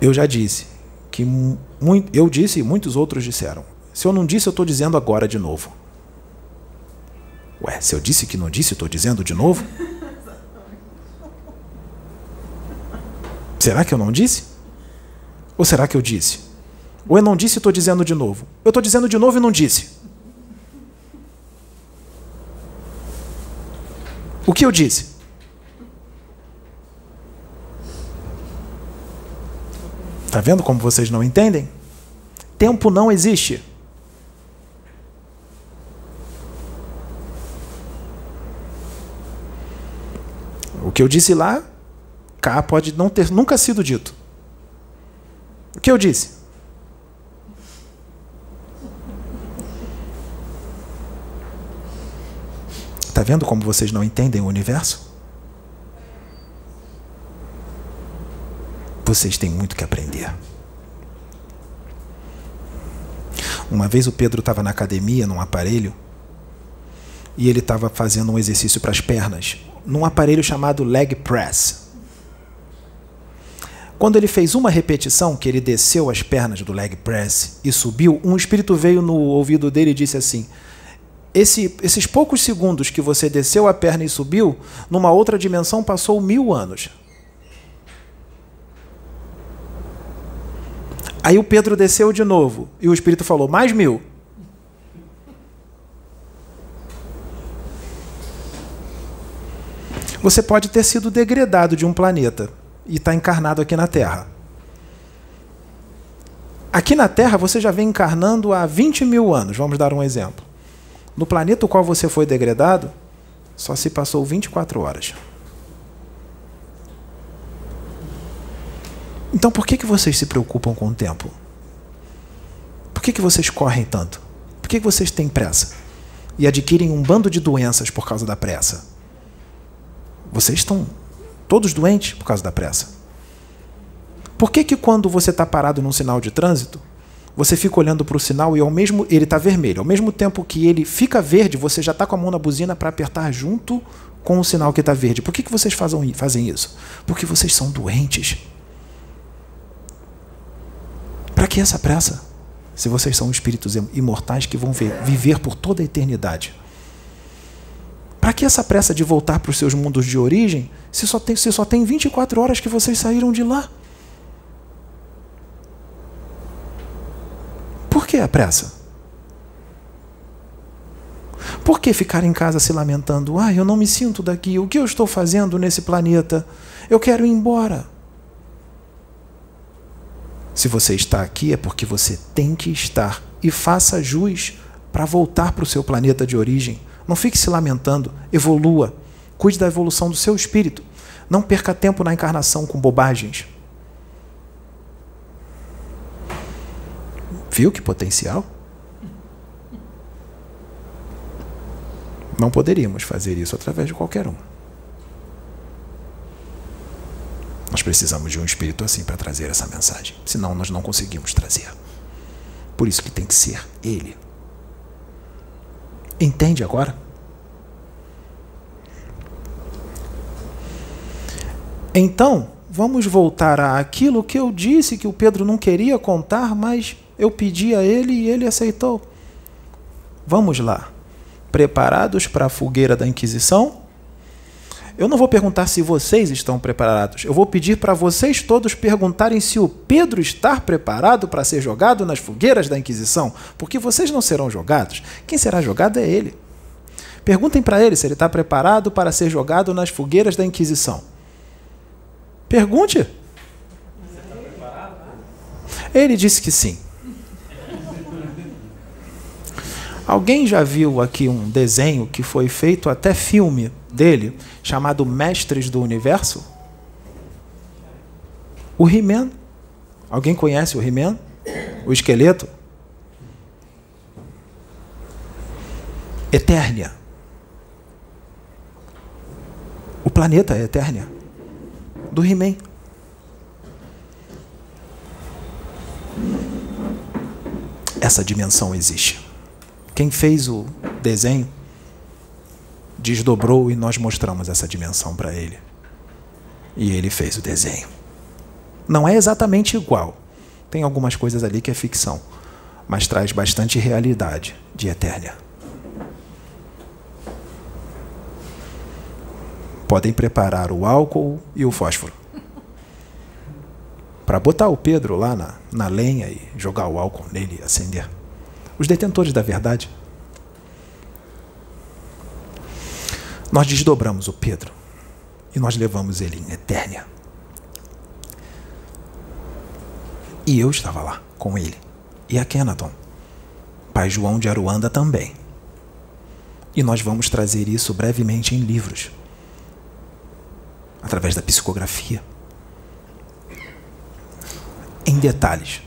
Eu já disse que muito, eu disse e muitos outros disseram. Se eu não disse, eu estou dizendo agora de novo. Ué, se eu disse que não disse, estou dizendo de novo? Será que eu não disse? Ou será que eu disse? Ou eu não disse e estou dizendo de novo? Eu estou dizendo de novo e não disse. O que eu disse? Está vendo como vocês não entendem? Tempo não existe. O que eu disse lá, cá pode não ter nunca sido dito. O que eu disse? Está vendo como vocês não entendem o universo? Vocês têm muito que aprender. Uma vez o Pedro estava na academia, num aparelho, e ele estava fazendo um exercício para as pernas, num aparelho chamado leg press. Quando ele fez uma repetição, que ele desceu as pernas do leg press e subiu, um espírito veio no ouvido dele e disse assim: Esse, esses poucos segundos que você desceu a perna e subiu, numa outra dimensão passou mil anos. Aí o Pedro desceu de novo e o Espírito falou: mais mil. Você pode ter sido degradado de um planeta e está encarnado aqui na Terra. Aqui na Terra você já vem encarnando há 20 mil anos, vamos dar um exemplo. No planeta o qual você foi degradado, só se passou 24 horas. Então por que, que vocês se preocupam com o tempo? Por que, que vocês correm tanto? Por que, que vocês têm pressa? E adquirem um bando de doenças por causa da pressa? Vocês estão todos doentes por causa da pressa. Por que, que quando você está parado num sinal de trânsito, você fica olhando para o sinal e ao mesmo ele está vermelho, ao mesmo tempo que ele fica verde, você já está com a mão na buzina para apertar junto com o sinal que está verde. Por que, que vocês fazem isso? Porque vocês são doentes. Para que essa pressa? Se vocês são espíritos imortais que vão ver, viver por toda a eternidade. Para que essa pressa de voltar para os seus mundos de origem, se só, tem, se só tem 24 horas que vocês saíram de lá? Que a pressa? Por que ficar em casa se lamentando? Ah, eu não me sinto daqui. O que eu estou fazendo nesse planeta? Eu quero ir embora. Se você está aqui é porque você tem que estar e faça jus para voltar para o seu planeta de origem. Não fique se lamentando, evolua. Cuide da evolução do seu espírito. Não perca tempo na encarnação com bobagens. Viu que potencial? Não poderíamos fazer isso através de qualquer um. Nós precisamos de um espírito assim para trazer essa mensagem. Senão nós não conseguimos trazer. Por isso que tem que ser ele. Entende agora? Então, vamos voltar àquilo que eu disse que o Pedro não queria contar, mas eu pedi a ele e ele aceitou. Vamos lá. Preparados para a fogueira da Inquisição? Eu não vou perguntar se vocês estão preparados. Eu vou pedir para vocês todos perguntarem se o Pedro está preparado para ser jogado nas fogueiras da Inquisição, porque vocês não serão jogados. Quem será jogado é ele. Perguntem para ele se ele está preparado para ser jogado nas fogueiras da Inquisição. Pergunte. Ele disse que sim. Alguém já viu aqui um desenho que foi feito até filme dele, chamado Mestres do Universo? O He-Man. Alguém conhece o He-Man? O esqueleto? Eternia. O planeta é Eternia. Do He-Man. Essa dimensão existe. Quem fez o desenho desdobrou e nós mostramos essa dimensão para ele. E ele fez o desenho. Não é exatamente igual. Tem algumas coisas ali que é ficção, mas traz bastante realidade de Eternia. Podem preparar o álcool e o fósforo. Para botar o Pedro lá na, na lenha e jogar o álcool nele e acender. Os detentores da verdade. Nós desdobramos o Pedro e nós levamos ele em Eternia. E eu estava lá com ele. E a Kenaton. Pai João de Aruanda também. E nós vamos trazer isso brevemente em livros através da psicografia. Em detalhes.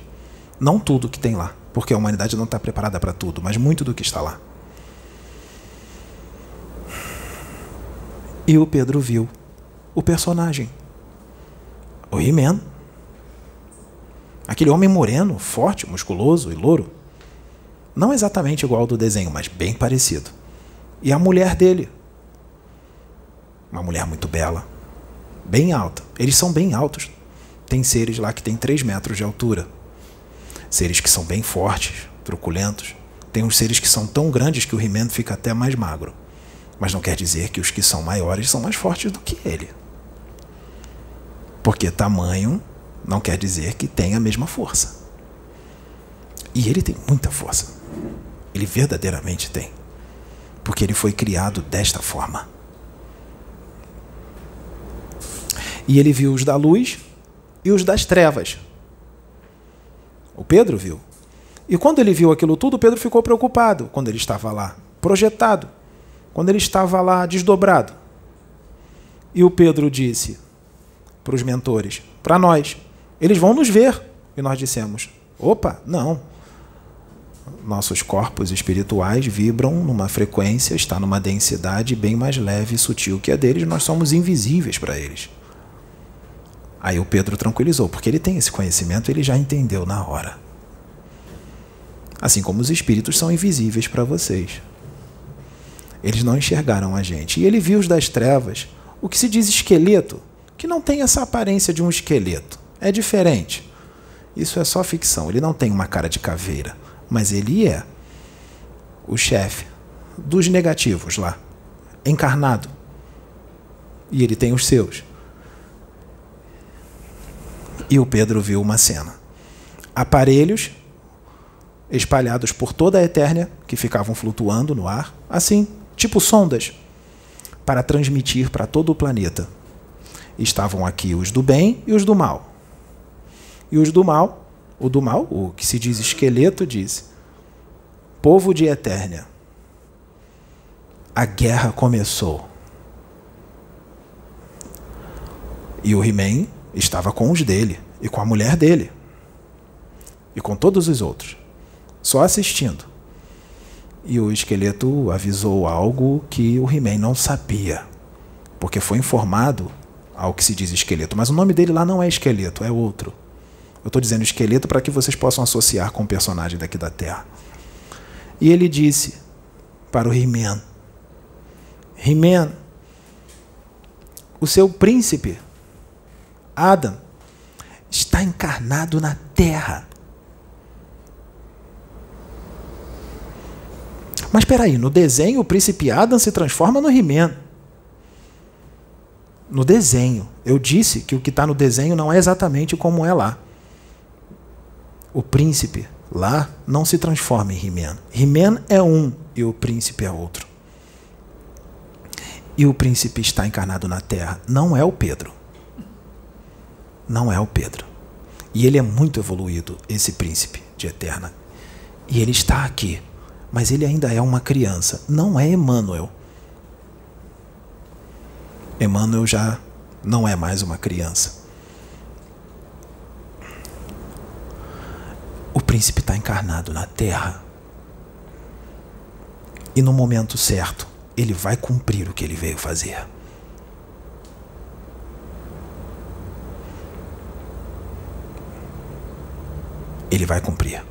Não tudo que tem lá, porque a humanidade não está preparada para tudo, mas muito do que está lá. E o Pedro viu o personagem, o He-Man. Aquele homem moreno, forte, musculoso e louro. Não exatamente igual ao do desenho, mas bem parecido. E a mulher dele. Uma mulher muito bela, bem alta. Eles são bem altos. Tem seres lá que têm 3 metros de altura. Seres que são bem fortes, truculentos. Tem uns seres que são tão grandes que o He-Man fica até mais magro. Mas não quer dizer que os que são maiores são mais fortes do que ele. Porque tamanho não quer dizer que tem a mesma força. E ele tem muita força. Ele verdadeiramente tem. Porque ele foi criado desta forma. E ele viu os da luz e os das trevas. O Pedro viu. E quando ele viu aquilo tudo, Pedro ficou preocupado quando ele estava lá, projetado, quando ele estava lá desdobrado. E o Pedro disse para os mentores, para nós, eles vão nos ver. E nós dissemos: opa, não. Nossos corpos espirituais vibram numa frequência, está numa densidade bem mais leve e sutil que a deles, nós somos invisíveis para eles. Aí o Pedro tranquilizou, porque ele tem esse conhecimento, ele já entendeu na hora. Assim como os espíritos são invisíveis para vocês. Eles não enxergaram a gente. E ele viu os das trevas, o que se diz esqueleto, que não tem essa aparência de um esqueleto. É diferente. Isso é só ficção. Ele não tem uma cara de caveira, mas ele é o chefe dos negativos lá, encarnado. E ele tem os seus. E o Pedro viu uma cena. Aparelhos espalhados por toda a Eternia, que ficavam flutuando no ar, assim, tipo sondas, para transmitir para todo o planeta. Estavam aqui os do bem e os do mal. E os do mal, o do mal, o que se diz esqueleto, diz: Povo de Eternia, a guerra começou. E o He-Man estava com os dele e com a mulher dele e com todos os outros, só assistindo. E o esqueleto avisou algo que o He-Man não sabia, porque foi informado ao que se diz esqueleto, mas o nome dele lá não é esqueleto, é outro. Eu estou dizendo esqueleto para que vocês possam associar com o personagem daqui da Terra. E ele disse para o He-Man: He-Man, o seu príncipe Adam está encarnado na terra. Mas espera aí, no desenho o príncipe Adam se transforma no He-Man. No desenho. Eu disse que o que está no desenho não é exatamente como é lá. O príncipe lá não se transforma em He-Man. He-Man é um e o príncipe é outro. E o príncipe está encarnado na terra. Não é o Pedro não é o Pedro. E ele é muito evoluído, esse príncipe de Eterna. E ele está aqui, mas ele ainda é uma criança, não é Emmanuel. Emmanuel já não é mais uma criança. O príncipe está encarnado na terra. E no momento certo, ele vai cumprir o que ele veio fazer. Ele vai cumprir.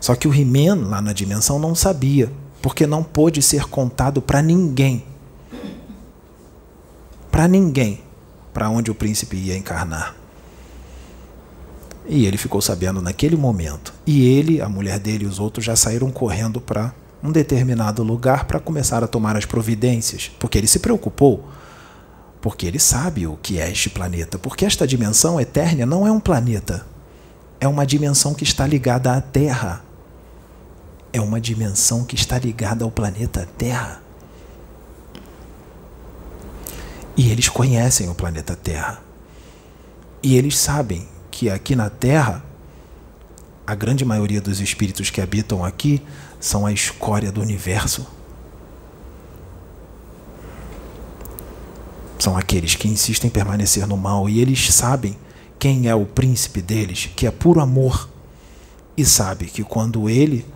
Só que o He-Man lá na dimensão não sabia, porque não pôde ser contado para ninguém. Para ninguém, para onde o príncipe ia encarnar. E ele ficou sabendo naquele momento. E ele, a mulher dele e os outros já saíram correndo para um determinado lugar para começar a tomar as providências, porque ele se preocupou, porque ele sabe o que é este planeta, porque esta dimensão eterna não é um planeta, é uma dimensão que está ligada à Terra. É uma dimensão que está ligada ao planeta Terra. E eles conhecem o planeta Terra. E eles sabem que aqui na Terra, a grande maioria dos espíritos que habitam aqui são a escória do universo. São aqueles que insistem em permanecer no mal e eles sabem quem é o príncipe deles, que é puro amor, e sabe que quando ele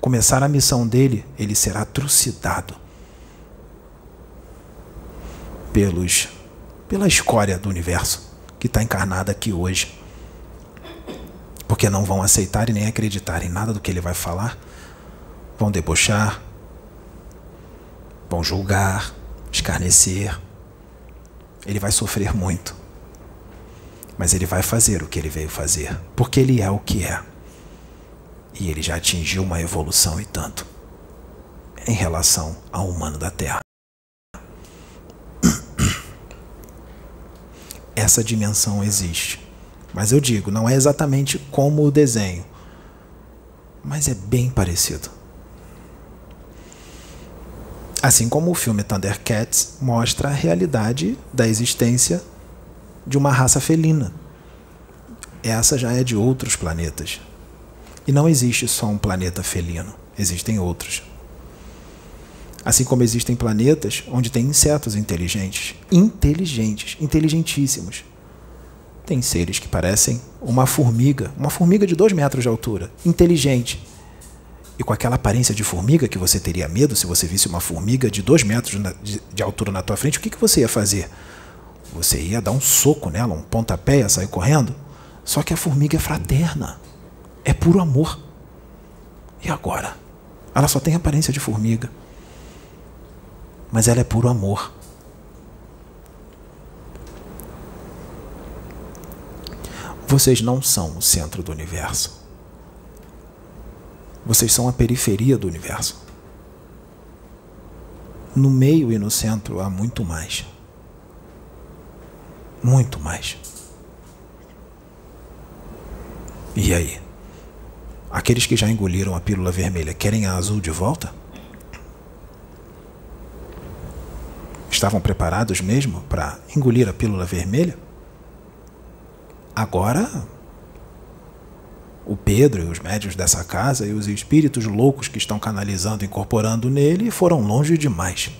começar a missão dele, ele será trucidado pelos pela escória do universo que está encarnada aqui hoje. Porque não vão aceitar e nem acreditar em nada do que ele vai falar, vão debochar, vão julgar, escarnecer. Ele vai sofrer muito. Mas ele vai fazer o que ele veio fazer, porque ele é o que é. E ele já atingiu uma evolução e tanto em relação ao humano da Terra. Essa dimensão existe. Mas eu digo, não é exatamente como o desenho, mas é bem parecido. Assim como o filme Thundercats mostra a realidade da existência de uma raça felina. Essa já é de outros planetas. E não existe só um planeta felino, existem outros. Assim como existem planetas onde tem insetos inteligentes, inteligentes, inteligentíssimos. Tem seres que parecem uma formiga, uma formiga de dois metros de altura, inteligente, e com aquela aparência de formiga que você teria medo se você visse uma formiga de dois metros de, altura na tua frente, o que, que você ia fazer? Você ia dar um soco nela, um pontapé, ia sair correndo? Só que a formiga é fraterna, é puro amor. E agora? Ela só tem aparência de formiga, mas ela é puro amor. Vocês não são o centro do universo. Vocês são a periferia do universo. No meio e no centro há muito mais. Muito mais. E aí? Aqueles que já engoliram a pílula vermelha querem a azul de volta? Estavam preparados mesmo para engolir a pílula vermelha? Agora o Pedro e os médios dessa casa e os espíritos loucos que estão canalizando incorporando nele foram longe demais.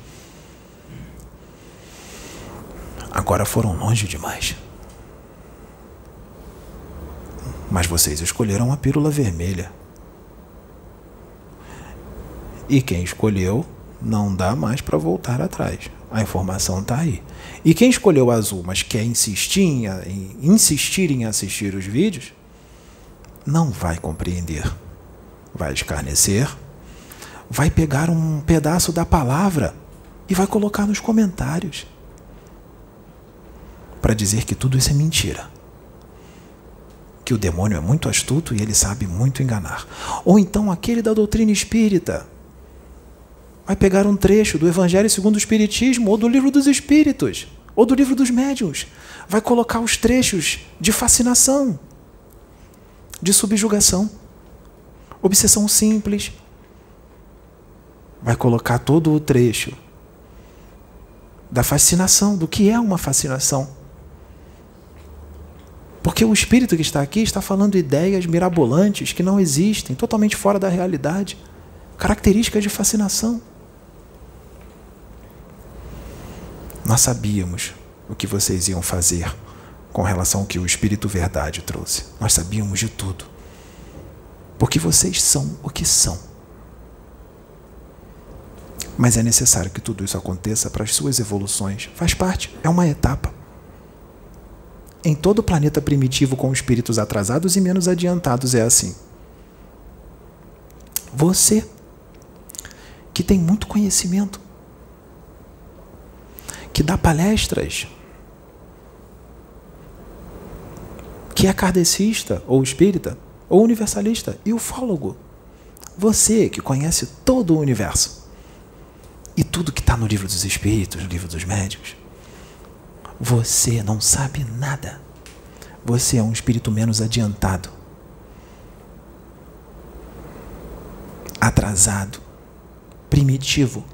Agora foram longe demais. Mas vocês escolheram a pílula vermelha. E quem escolheu não dá mais para voltar atrás. A informação está aí. E quem escolheu azul, mas quer insistir em, insistir em assistir os vídeos, não vai compreender. Vai escarnecer, vai pegar um pedaço da palavra e vai colocar nos comentários para dizer que tudo isso é mentira. Que o demônio é muito astuto e ele sabe muito enganar. Ou então aquele da doutrina espírita vai pegar um trecho do Evangelho segundo o Espiritismo ou do Livro dos Espíritos ou do Livro dos Médiuns, vai colocar os trechos de fascinação de subjugação. Obsessão simples. Vai colocar todo o trecho da fascinação, do que é uma fascinação. Porque o espírito que está aqui está falando ideias mirabolantes que não existem, totalmente fora da realidade, características de fascinação. Nós sabíamos o que vocês iam fazer com relação ao que o Espírito Verdade trouxe. Nós sabíamos de tudo. Porque vocês são o que são. Mas é necessário que tudo isso aconteça para as suas evoluções. Faz parte, é uma etapa. Em todo o planeta primitivo com espíritos atrasados e menos adiantados é assim. Você, que tem muito conhecimento, que dá palestras, que é kardecista, ou espírita, ou universalista, e ufólogo. Você que conhece todo o universo e tudo que está no livro dos espíritos, no livro dos médicos. Você não sabe nada. Você é um espírito menos adiantado, atrasado, primitivo.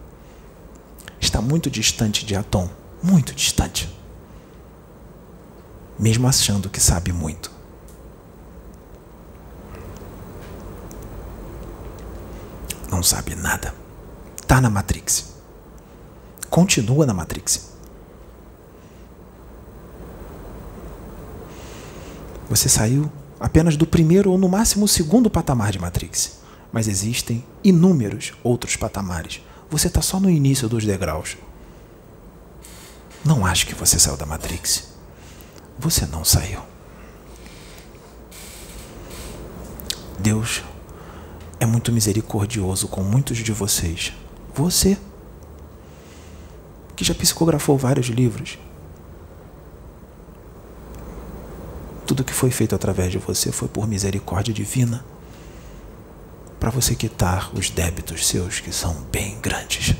Está muito distante de Atom, muito distante. Mesmo achando que sabe muito. Não sabe nada. Está na Matrix. Continua na Matrix. Você saiu apenas do primeiro ou no máximo segundo patamar de Matrix. Mas existem inúmeros outros patamares. Você está só no início dos degraus. Não ache que você saiu da Matrix. Você não saiu. Deus é muito misericordioso com muitos de vocês. Você, que já psicografou vários livros, Tudo que foi feito através de você foi por misericórdia divina para você quitar os débitos seus que são bem grandes.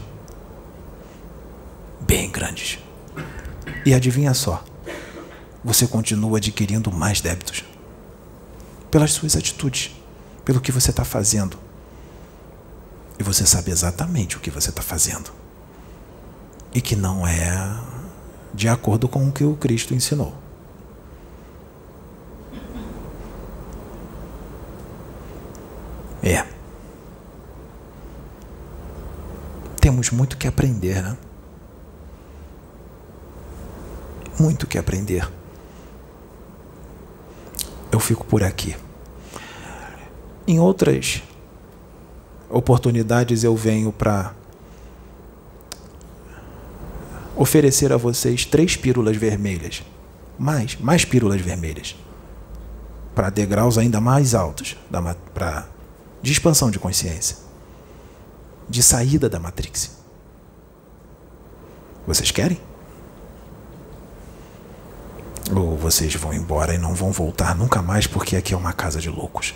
Bem grandes. E adivinha só, você continua adquirindo mais débitos pelas suas atitudes, pelo que você está fazendo. E você sabe exatamente o que você está fazendo. E que não é de acordo com o que o Cristo ensinou. É. Temos muito que aprender, né? Muito que aprender. Eu fico por aqui. Em outras oportunidades eu venho para oferecer a vocês três pílulas vermelhas. Mais, mais pílulas vermelhas. Para degraus ainda mais altos, para de expansão de consciência, de saída da Matrix. Vocês querem? Ou vocês vão embora e não vão voltar nunca mais porque aqui é uma casa de loucos?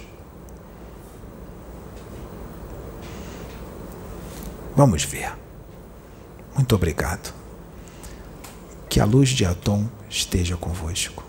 Vamos ver. Muito obrigado. Que a luz de Atom esteja convosco.